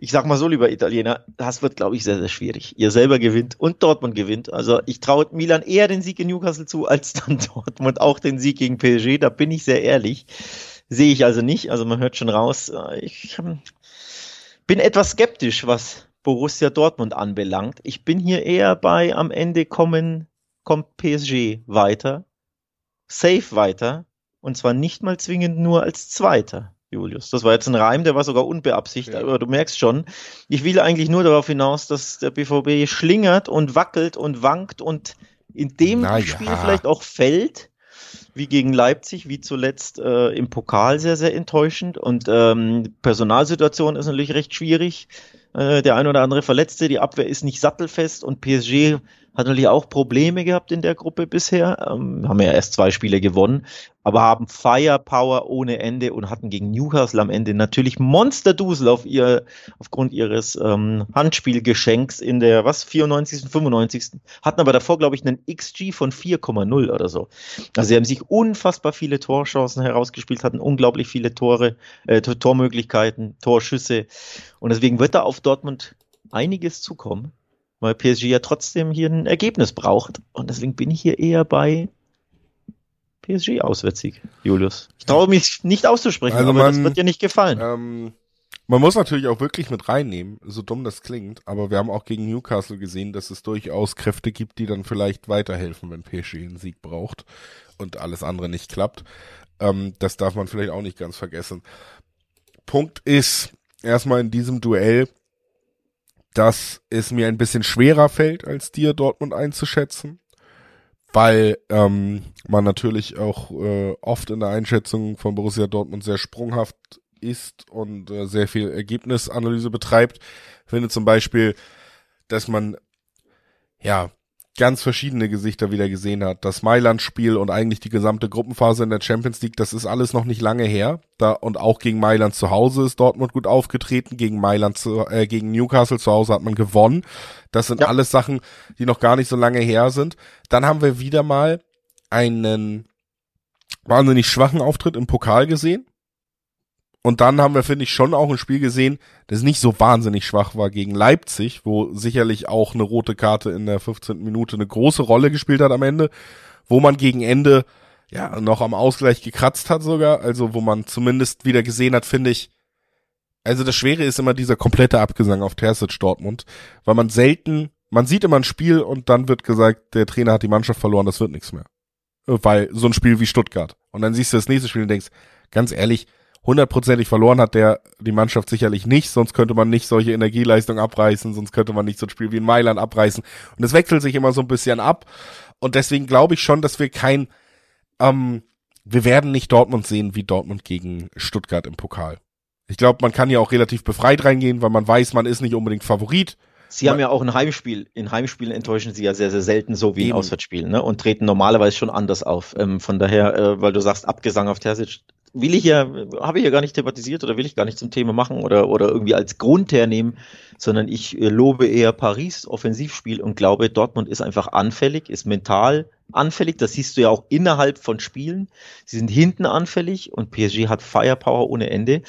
Ich sag mal so, lieber Italiener, das wird, glaube ich, sehr, sehr schwierig. Ihr selber gewinnt und Dortmund gewinnt. Also ich traue Milan eher den Sieg in Newcastle zu, als dann Dortmund auch den Sieg gegen PSG. Da bin ich sehr ehrlich. Sehe ich also nicht. Also man hört schon raus. Ich ähm, bin etwas skeptisch, was Borussia Dortmund anbelangt. Ich bin hier eher bei am Ende kommen, kommt PSG weiter, safe weiter und zwar nicht mal zwingend nur als Zweiter. Julius. Das war jetzt ein Reim, der war sogar unbeabsichtigt, ja. aber du merkst schon, ich will eigentlich nur darauf hinaus, dass der BVB schlingert und wackelt und wankt und in dem Na Spiel ja. vielleicht auch fällt, wie gegen Leipzig, wie zuletzt äh, im Pokal sehr, sehr enttäuschend. Und ähm, Personalsituation ist natürlich recht schwierig. Äh, der ein oder andere Verletzte, die Abwehr ist nicht sattelfest und PSG hat natürlich auch Probleme gehabt in der Gruppe bisher, ähm, haben ja erst zwei Spiele gewonnen, aber haben Firepower ohne Ende und hatten gegen Newcastle am Ende natürlich Monsterdusel auf ihr, aufgrund ihres ähm, Handspielgeschenks in der, was, 94., 95., hatten aber davor, glaube ich, einen XG von 4,0 oder so. Also sie haben sich unfassbar viele Torchancen herausgespielt, hatten unglaublich viele Tore, äh, Tormöglichkeiten, Torschüsse und deswegen wird da auf Dortmund einiges zukommen weil PSG ja trotzdem hier ein Ergebnis braucht. Und deswegen bin ich hier eher bei PSG Auswärtssieg, Julius. Ich traue mich nicht auszusprechen, also aber man, das wird dir nicht gefallen. Ähm, man muss natürlich auch wirklich mit reinnehmen, so dumm das klingt, aber wir haben auch gegen Newcastle gesehen, dass es durchaus Kräfte gibt, die dann vielleicht weiterhelfen, wenn PSG einen Sieg braucht und alles andere nicht klappt. Ähm, das darf man vielleicht auch nicht ganz vergessen. Punkt ist, erstmal in diesem Duell, dass es mir ein bisschen schwerer fällt, als dir Dortmund einzuschätzen, weil ähm, man natürlich auch äh, oft in der Einschätzung von Borussia Dortmund sehr sprunghaft ist und äh, sehr viel Ergebnisanalyse betreibt. Ich finde zum Beispiel, dass man ja ganz verschiedene Gesichter wieder gesehen hat. Das Mailand-Spiel und eigentlich die gesamte Gruppenphase in der Champions League, das ist alles noch nicht lange her. Da, und auch gegen Mailand zu Hause ist Dortmund gut aufgetreten. Gegen Mailand zu, äh, gegen Newcastle zu Hause hat man gewonnen. Das sind ja. alles Sachen, die noch gar nicht so lange her sind. Dann haben wir wieder mal einen wahnsinnig schwachen Auftritt im Pokal gesehen. Und dann haben wir, finde ich, schon auch ein Spiel gesehen, das nicht so wahnsinnig schwach war gegen Leipzig, wo sicherlich auch eine rote Karte in der 15. Minute eine große Rolle gespielt hat am Ende, wo man gegen Ende ja noch am Ausgleich gekratzt hat sogar, also wo man zumindest wieder gesehen hat, finde ich, also das Schwere ist immer dieser komplette Abgesang auf Terzic Dortmund, weil man selten, man sieht immer ein Spiel und dann wird gesagt, der Trainer hat die Mannschaft verloren, das wird nichts mehr. Weil so ein Spiel wie Stuttgart. Und dann siehst du das nächste Spiel und denkst, ganz ehrlich, hundertprozentig verloren hat der die Mannschaft sicherlich nicht, sonst könnte man nicht solche Energieleistung abreißen, sonst könnte man nicht so ein Spiel wie in Mailand abreißen. Und es wechselt sich immer so ein bisschen ab. Und deswegen glaube ich schon, dass wir kein, ähm, wir werden nicht Dortmund sehen wie Dortmund gegen Stuttgart im Pokal. Ich glaube, man kann ja auch relativ befreit reingehen, weil man weiß, man ist nicht unbedingt Favorit. Sie haben ja auch ein Heimspiel. In Heimspielen enttäuschen sie ja sehr, sehr selten so wie in Auswärtsspielen ne? und treten normalerweise schon anders auf. Ähm, von daher, äh, weil du sagst, Abgesang auf Terzic, will ich ja, habe ich ja gar nicht thematisiert oder will ich gar nicht zum Thema machen oder, oder irgendwie als Grund hernehmen, sondern ich äh, lobe eher Paris Offensivspiel und glaube, Dortmund ist einfach anfällig, ist mental anfällig. Das siehst du ja auch innerhalb von Spielen. Sie sind hinten anfällig und PSG hat Firepower ohne Ende.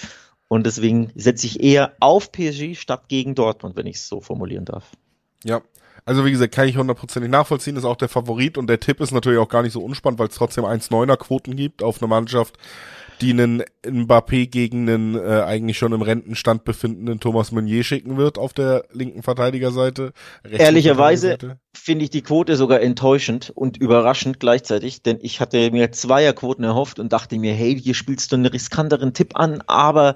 Und deswegen setze ich eher auf PSG statt gegen Dortmund, wenn ich es so formulieren darf. Ja, also wie gesagt, kann ich hundertprozentig nachvollziehen, ist auch der Favorit und der Tipp ist natürlich auch gar nicht so unspannend, weil es trotzdem 1,9er Quoten gibt auf eine Mannschaft, die einen Mbappé gegen einen äh, eigentlich schon im Rentenstand befindenden Thomas Meunier schicken wird auf der linken Verteidigerseite. Ehrlicherweise finde ich die Quote sogar enttäuschend und überraschend gleichzeitig, denn ich hatte mir Zweierquoten erhofft und dachte mir, hey, hier spielst du einen riskanteren Tipp an, aber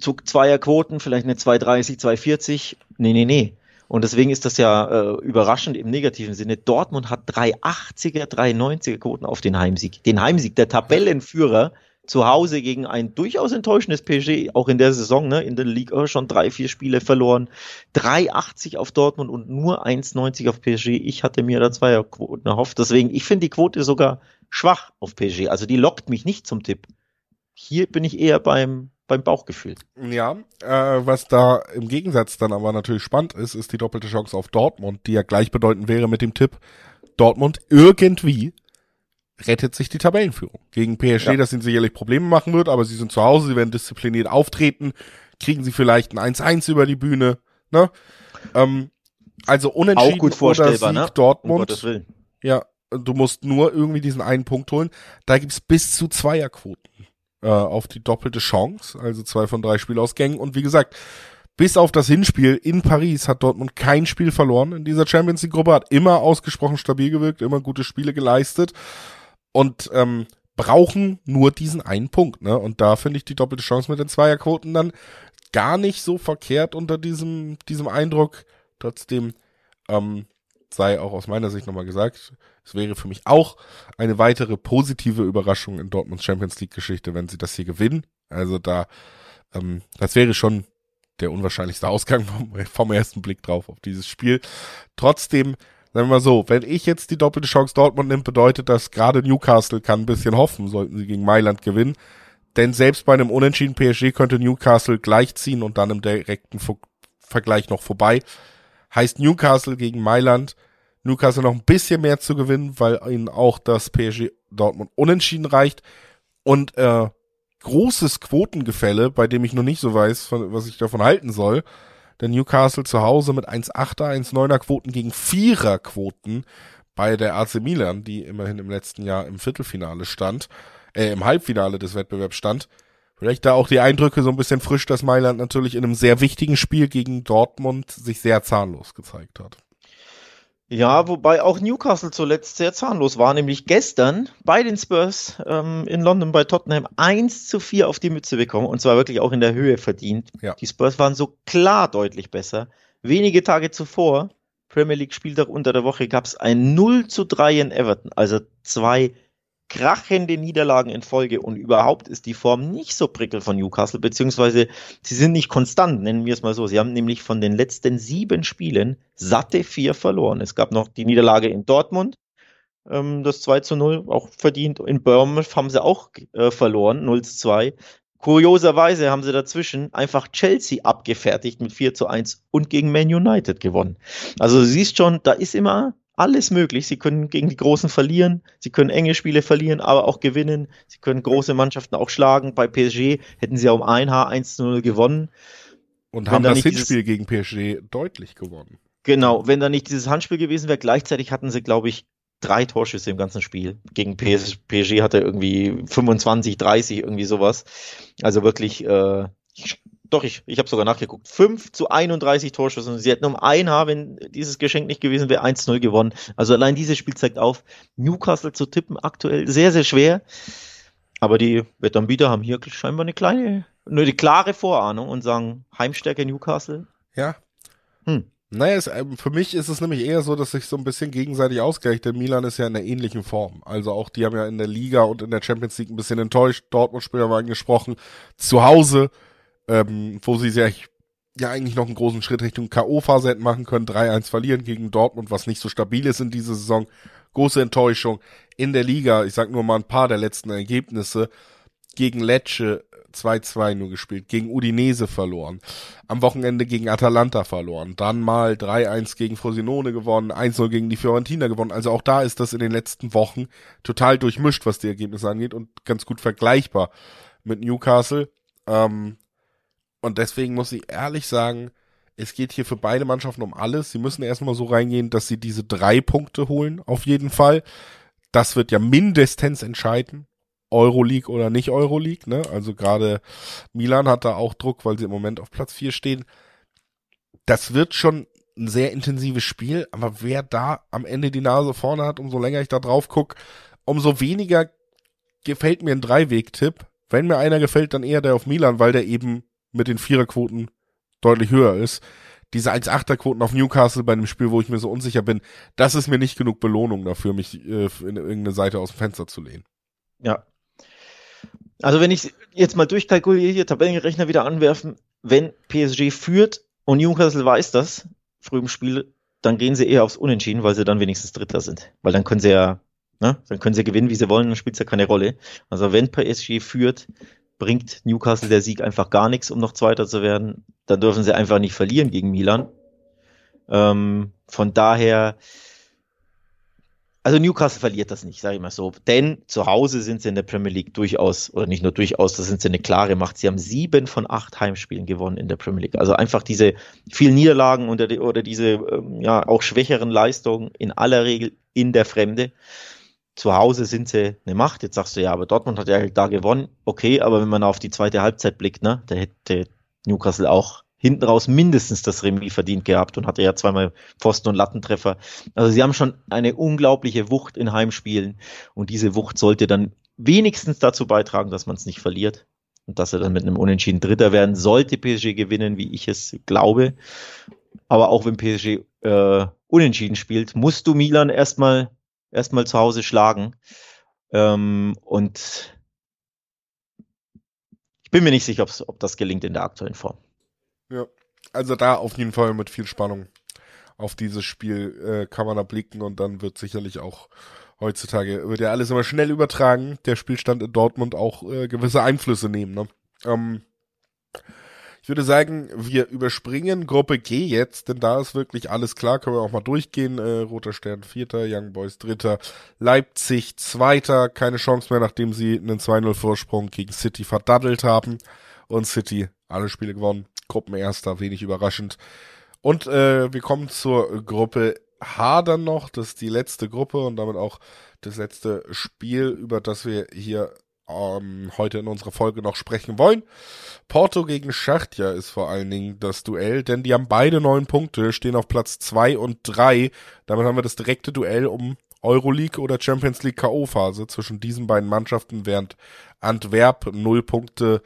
zu Zweierquoten, vielleicht eine 230, 240. Nee, nee, nee. Und deswegen ist das ja äh, überraschend im negativen Sinne. Dortmund hat 380er, 390er Quoten auf den Heimsieg. Den Heimsieg, der Tabellenführer zu Hause gegen ein durchaus enttäuschendes PSG, auch in der Saison, ne, in der Liga schon drei, vier Spiele verloren. 3,80 auf Dortmund und nur 1,90 auf PSG. Ich hatte mir da zwei Quoten erhofft. Deswegen, ich finde die Quote sogar schwach auf PSG. Also die lockt mich nicht zum Tipp. Hier bin ich eher beim, beim Bauchgefühl. Ja, äh, was da im Gegensatz dann aber natürlich spannend ist, ist die doppelte Chance auf Dortmund, die ja gleichbedeutend wäre mit dem Tipp, Dortmund irgendwie rettet sich die Tabellenführung. Gegen PSG, ja. das ihnen sicherlich Probleme machen wird, aber sie sind zu Hause, sie werden diszipliniert auftreten, kriegen sie vielleicht ein 1-1 über die Bühne, ne? Ähm, also unentschieden Auch gut vorstellbar, oder Sieg ne? Dortmund. Um ja, du musst nur irgendwie diesen einen Punkt holen. Da gibt's bis zu Zweierquoten äh, auf die doppelte Chance, also zwei von drei Spielausgängen. Und wie gesagt, bis auf das Hinspiel in Paris hat Dortmund kein Spiel verloren in dieser Champions League Gruppe, hat immer ausgesprochen stabil gewirkt, immer gute Spiele geleistet und ähm, brauchen nur diesen einen Punkt. Ne? Und da finde ich die doppelte Chance mit den Zweierquoten dann gar nicht so verkehrt unter diesem, diesem Eindruck. Trotzdem ähm, sei auch aus meiner Sicht nochmal gesagt, es wäre für mich auch eine weitere positive Überraschung in Dortmunds Champions League Geschichte, wenn sie das hier gewinnen. Also da, ähm, das wäre schon der unwahrscheinlichste Ausgang vom, vom ersten Blick drauf auf dieses Spiel. Trotzdem Sagen wir mal so, wenn ich jetzt die doppelte Chance Dortmund nimmt, bedeutet das gerade Newcastle kann ein bisschen hoffen, sollten sie gegen Mailand gewinnen. Denn selbst bei einem unentschieden PSG könnte Newcastle gleichziehen und dann im direkten Vergleich noch vorbei. Heißt Newcastle gegen Mailand, Newcastle noch ein bisschen mehr zu gewinnen, weil ihnen auch das PSG Dortmund unentschieden reicht. Und äh, großes Quotengefälle, bei dem ich noch nicht so weiß, was ich davon halten soll. Denn Newcastle zu Hause mit 1,8er, 1,9er Quoten gegen 4er Quoten bei der AC Milan, die immerhin im letzten Jahr im Viertelfinale stand, äh, im Halbfinale des Wettbewerbs stand. Vielleicht da auch die Eindrücke so ein bisschen frisch, dass Mailand natürlich in einem sehr wichtigen Spiel gegen Dortmund sich sehr zahnlos gezeigt hat. Ja, wobei auch Newcastle zuletzt sehr zahnlos war, nämlich gestern bei den Spurs ähm, in London bei Tottenham 1 zu 4 auf die Mütze bekommen und zwar wirklich auch in der Höhe verdient. Ja. Die Spurs waren so klar deutlich besser. Wenige Tage zuvor, Premier League Spieltag unter der Woche, gab es ein 0 zu 3 in Everton, also zwei krachende Niederlagen in Folge und überhaupt ist die Form nicht so prickel von Newcastle, beziehungsweise sie sind nicht konstant, nennen wir es mal so. Sie haben nämlich von den letzten sieben Spielen satte vier verloren. Es gab noch die Niederlage in Dortmund, ähm, das 2 zu 0, auch verdient. In Bournemouth haben sie auch äh, verloren, 0 zu 2. Kurioserweise haben sie dazwischen einfach Chelsea abgefertigt mit 4 zu 1 und gegen Man United gewonnen. Also du siehst schon, da ist immer alles möglich. Sie können gegen die Großen verlieren, sie können enge Spiele verlieren, aber auch gewinnen. Sie können große Mannschaften auch schlagen. Bei PSG hätten sie ja um ein Haar 1 zu 0 gewonnen. Und haben da das Hinspiel gegen PSG deutlich gewonnen. Genau, wenn da nicht dieses Handspiel gewesen wäre, gleichzeitig hatten sie, glaube ich, drei Torschüsse im ganzen Spiel. Gegen PSG hatte irgendwie 25, 30, irgendwie sowas. Also wirklich äh, doch, ich, ich habe sogar nachgeguckt. 5 zu 31 Torschüsse und sie hätten um ein Haar, wenn dieses Geschenk nicht gewesen wäre, 1-0 gewonnen. Also allein dieses Spiel zeigt auf, Newcastle zu tippen aktuell sehr, sehr schwer. Aber die Wettanbieter haben hier scheinbar eine kleine, nur eine klare Vorahnung und sagen Heimstärke Newcastle. Ja. Hm. Naja, es, ähm, für mich ist es nämlich eher so, dass sich so ein bisschen gegenseitig ausgleicht, denn Milan ist ja in einer ähnlichen Form. Also auch die haben ja in der Liga und in der Champions League ein bisschen enttäuscht. Dortmund-Spieler waren angesprochen. Zu Hause ähm, wo sie sich ja eigentlich noch einen großen Schritt Richtung K.O.-Phase hätten machen können. 3-1 verlieren gegen Dortmund, was nicht so stabil ist in dieser Saison. Große Enttäuschung in der Liga. Ich sag nur mal ein paar der letzten Ergebnisse. Gegen Lecce 2-2 nur gespielt, gegen Udinese verloren, am Wochenende gegen Atalanta verloren, dann mal 3-1 gegen Frosinone gewonnen, 1-0 gegen die Fiorentina gewonnen. Also auch da ist das in den letzten Wochen total durchmischt, was die Ergebnisse angeht und ganz gut vergleichbar mit Newcastle. Ähm, und deswegen muss ich ehrlich sagen, es geht hier für beide Mannschaften um alles. Sie müssen erstmal so reingehen, dass sie diese drei Punkte holen, auf jeden Fall. Das wird ja mindestens entscheiden. Euroleague oder nicht Euroleague, ne? Also gerade Milan hat da auch Druck, weil sie im Moment auf Platz 4 stehen. Das wird schon ein sehr intensives Spiel, aber wer da am Ende die Nase vorne hat, umso länger ich da drauf guck, umso weniger gefällt mir ein Dreiweg-Tipp. Wenn mir einer gefällt, dann eher der auf Milan, weil der eben mit den Viererquoten deutlich höher ist. Diese 1-8er-Quoten auf Newcastle bei einem Spiel, wo ich mir so unsicher bin, das ist mir nicht genug Belohnung dafür, mich äh, in irgendeine Seite aus dem Fenster zu lehnen. Ja. Also wenn ich jetzt mal durchkalkuliere, hier Tabellenrechner wieder anwerfen, wenn PSG führt und Newcastle weiß das, früh im Spiel, dann gehen sie eher aufs Unentschieden, weil sie dann wenigstens Dritter sind. Weil dann können sie ja, ne, dann können sie gewinnen, wie sie wollen, dann spielt es ja keine Rolle. Also wenn PSG führt, bringt Newcastle der Sieg einfach gar nichts, um noch Zweiter zu werden. Dann dürfen sie einfach nicht verlieren gegen Milan. Ähm, von daher, also Newcastle verliert das nicht, sage ich mal so. Denn zu Hause sind sie in der Premier League durchaus, oder nicht nur durchaus, da sind sie eine klare Macht. Sie haben sieben von acht Heimspielen gewonnen in der Premier League. Also einfach diese vielen Niederlagen oder, die, oder diese ähm, ja auch schwächeren Leistungen in aller Regel in der Fremde zu Hause sind sie eine Macht. Jetzt sagst du ja, aber Dortmund hat ja da gewonnen. Okay, aber wenn man auf die zweite Halbzeit blickt, ne, da hätte Newcastle auch hinten raus mindestens das Remis verdient gehabt und hatte ja zweimal Pfosten- und Lattentreffer. Also sie haben schon eine unglaubliche Wucht in Heimspielen und diese Wucht sollte dann wenigstens dazu beitragen, dass man es nicht verliert und dass er dann mit einem Unentschieden Dritter werden sollte PSG gewinnen, wie ich es glaube. Aber auch wenn PSG äh, unentschieden spielt, musst du Milan erstmal erstmal zu Hause schlagen. Ähm, und ich bin mir nicht sicher, ob das gelingt in der aktuellen Form. Ja, also da auf jeden Fall mit viel Spannung auf dieses Spiel äh, kann man da blicken und dann wird sicherlich auch heutzutage, wird ja alles immer schnell übertragen, der Spielstand in Dortmund auch äh, gewisse Einflüsse nehmen. Ne? Ähm, ich würde sagen, wir überspringen Gruppe G jetzt, denn da ist wirklich alles klar, können wir auch mal durchgehen. Äh, Roter Stern Vierter, Young Boys Dritter, Leipzig Zweiter, keine Chance mehr, nachdem sie einen 2-0 Vorsprung gegen City verdaddelt haben. Und City alle Spiele gewonnen, Gruppenerster, wenig überraschend. Und äh, wir kommen zur Gruppe H dann noch, das ist die letzte Gruppe und damit auch das letzte Spiel, über das wir hier ähm, heute in unserer Folge noch sprechen wollen. Porto gegen Schachtja ist vor allen Dingen das Duell, denn die haben beide neun Punkte, stehen auf Platz zwei und drei. Damit haben wir das direkte Duell um Euroleague oder Champions League K.O.-Phase zwischen diesen beiden Mannschaften, während Antwerp null Punkte,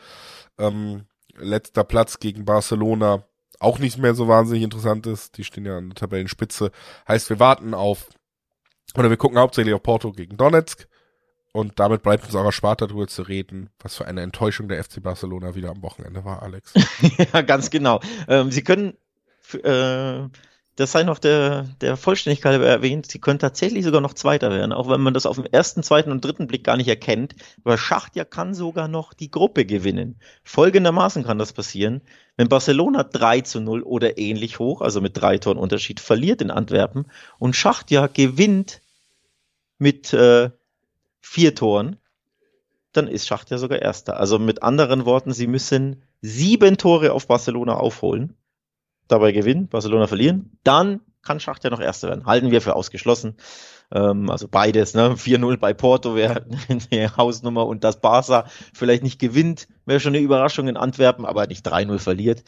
ähm, letzter Platz gegen Barcelona auch nicht mehr so wahnsinnig interessant ist. Die stehen ja an der Tabellenspitze. Heißt, wir warten auf, oder wir gucken hauptsächlich auf Porto gegen Donetsk. Und damit bleibt uns aber Sparta darüber zu reden, was für eine Enttäuschung der FC Barcelona wieder am Wochenende war, Alex. ja, ganz genau. Ähm, Sie können, äh, das sei noch der, der Vollständigkeit erwähnt, Sie können tatsächlich sogar noch Zweiter werden, auch wenn man das auf dem ersten, zweiten und dritten Blick gar nicht erkennt. Aber Schachtja kann sogar noch die Gruppe gewinnen. Folgendermaßen kann das passieren. Wenn Barcelona 3 zu 0 oder ähnlich hoch, also mit drei Toren Unterschied, verliert in Antwerpen und Schachtja gewinnt mit äh, vier Toren, dann ist Schacht ja sogar Erster. Also mit anderen Worten, sie müssen sieben Tore auf Barcelona aufholen, dabei gewinnen, Barcelona verlieren, dann kann Schacht ja noch Erster werden. Halten wir für ausgeschlossen. Ähm, also beides, ne? 4-0 bei Porto wäre eine Hausnummer und dass Barca vielleicht nicht gewinnt, wäre schon eine Überraschung in Antwerpen, aber nicht 3-0 verliert.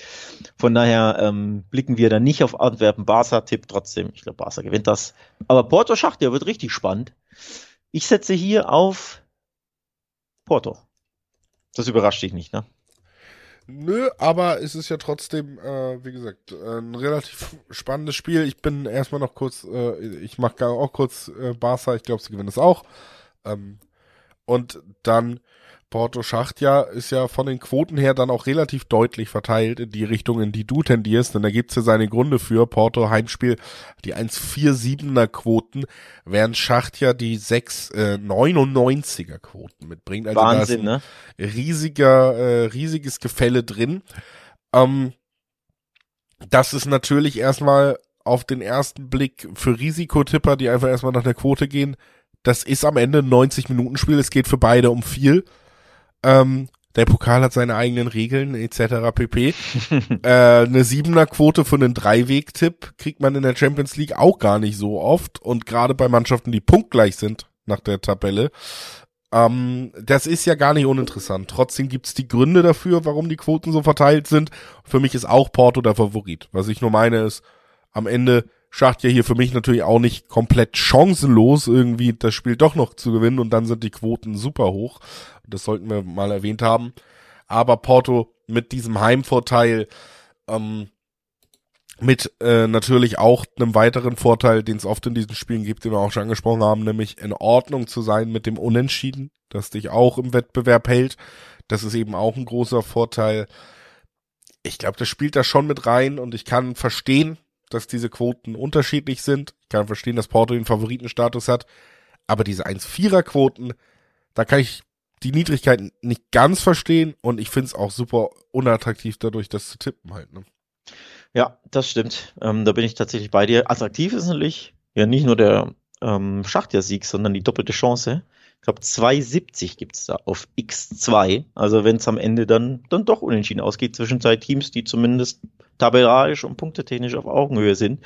Von daher ähm, blicken wir dann nicht auf Antwerpen. Barca Tipp trotzdem. Ich glaube, Barca gewinnt das. Aber Porto Schacht, ja, wird richtig spannend. Ich setze hier auf Porto. Das überrascht dich nicht, ne? Nö, aber es ist ja trotzdem, äh, wie gesagt, ein relativ spannendes Spiel. Ich bin erstmal noch kurz, äh, ich mache auch kurz äh, Barca, ich glaube, sie gewinnen es auch. Ähm, und dann Porto Schachtja ist ja von den Quoten her dann auch relativ deutlich verteilt in die Richtung, in die du tendierst. Und da gibt's ja seine Gründe für. Porto Heimspiel die 1,47er Quoten, während Schachtja die 6,99er äh, Quoten mitbringt. Also Wahnsinn, da ist ein ne? riesiger, äh, riesiges Gefälle drin. Ähm, das ist natürlich erstmal auf den ersten Blick für Risikotipper, die einfach erstmal nach der Quote gehen. Das ist am Ende ein 90-Minuten-Spiel. Es geht für beide um viel. Ähm, der Pokal hat seine eigenen Regeln etc. pp. äh, eine siebener Quote für einen Dreiweg-Tipp kriegt man in der Champions League auch gar nicht so oft und gerade bei Mannschaften, die punktgleich sind nach der Tabelle. Ähm, das ist ja gar nicht uninteressant. Trotzdem gibt's die Gründe dafür, warum die Quoten so verteilt sind. Für mich ist auch Porto der Favorit. Was ich nur meine ist, am Ende Schacht ja hier für mich natürlich auch nicht komplett chancenlos, irgendwie das Spiel doch noch zu gewinnen und dann sind die Quoten super hoch. Das sollten wir mal erwähnt haben. Aber Porto mit diesem Heimvorteil, ähm, mit äh, natürlich auch einem weiteren Vorteil, den es oft in diesen Spielen gibt, den wir auch schon angesprochen haben, nämlich in Ordnung zu sein mit dem Unentschieden, das dich auch im Wettbewerb hält. Das ist eben auch ein großer Vorteil. Ich glaube, das spielt da schon mit rein und ich kann verstehen, dass diese Quoten unterschiedlich sind. Ich kann verstehen, dass Porto den Favoritenstatus hat. Aber diese 1-4er Quoten, da kann ich die Niedrigkeit nicht ganz verstehen und ich finde es auch super unattraktiv dadurch, das zu tippen halt. Ne? Ja, das stimmt. Ähm, da bin ich tatsächlich bei dir. Attraktiv ist natürlich ja nicht nur der ähm, Schachtja-Sieg, sondern die doppelte Chance. Ich glaube, 2,70 gibt's da auf X2. Also wenn es am Ende dann, dann doch unentschieden ausgeht zwischen zwei Teams, die zumindest tabellarisch und punktetechnisch auf Augenhöhe sind,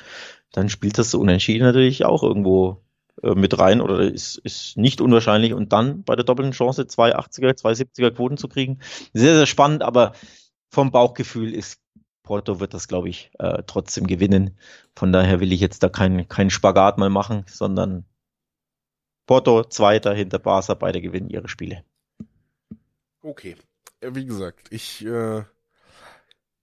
dann spielt das so unentschieden natürlich auch irgendwo äh, mit rein oder ist, ist nicht unwahrscheinlich. Und dann bei der doppelten Chance 280er, 270er Quoten zu kriegen. Sehr, sehr spannend, aber vom Bauchgefühl ist Porto wird das, glaube ich, äh, trotzdem gewinnen. Von daher will ich jetzt da keinen kein Spagat mal machen, sondern Porto Zweiter hinter Barca, beide gewinnen ihre Spiele. Okay. Wie gesagt, ich äh,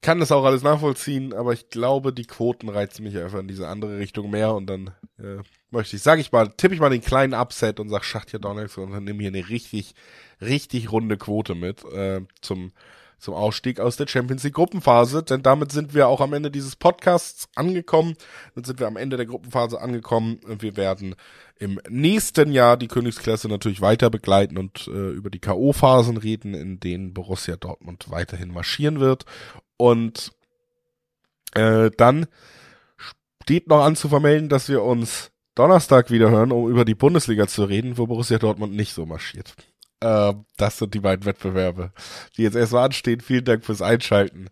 kann das auch alles nachvollziehen, aber ich glaube, die Quoten reizen mich einfach in diese andere Richtung mehr und dann äh, möchte ich, sage ich mal, tippe ich mal den kleinen Upset und sag Schacht hier Donalds und dann nehme hier eine richtig, richtig runde Quote mit äh, zum zum Ausstieg aus der Champions League Gruppenphase, denn damit sind wir auch am Ende dieses Podcasts angekommen. Dann sind wir am Ende der Gruppenphase angekommen. Wir werden im nächsten Jahr die Königsklasse natürlich weiter begleiten und äh, über die K.O.-Phasen reden, in denen Borussia Dortmund weiterhin marschieren wird. Und äh, dann steht noch an zu vermelden, dass wir uns Donnerstag wieder hören, um über die Bundesliga zu reden, wo Borussia Dortmund nicht so marschiert. Äh, das sind die beiden Wettbewerbe, die jetzt erstmal anstehen. Vielen Dank fürs Einschalten.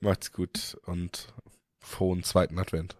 Macht's gut und frohen zweiten Advent.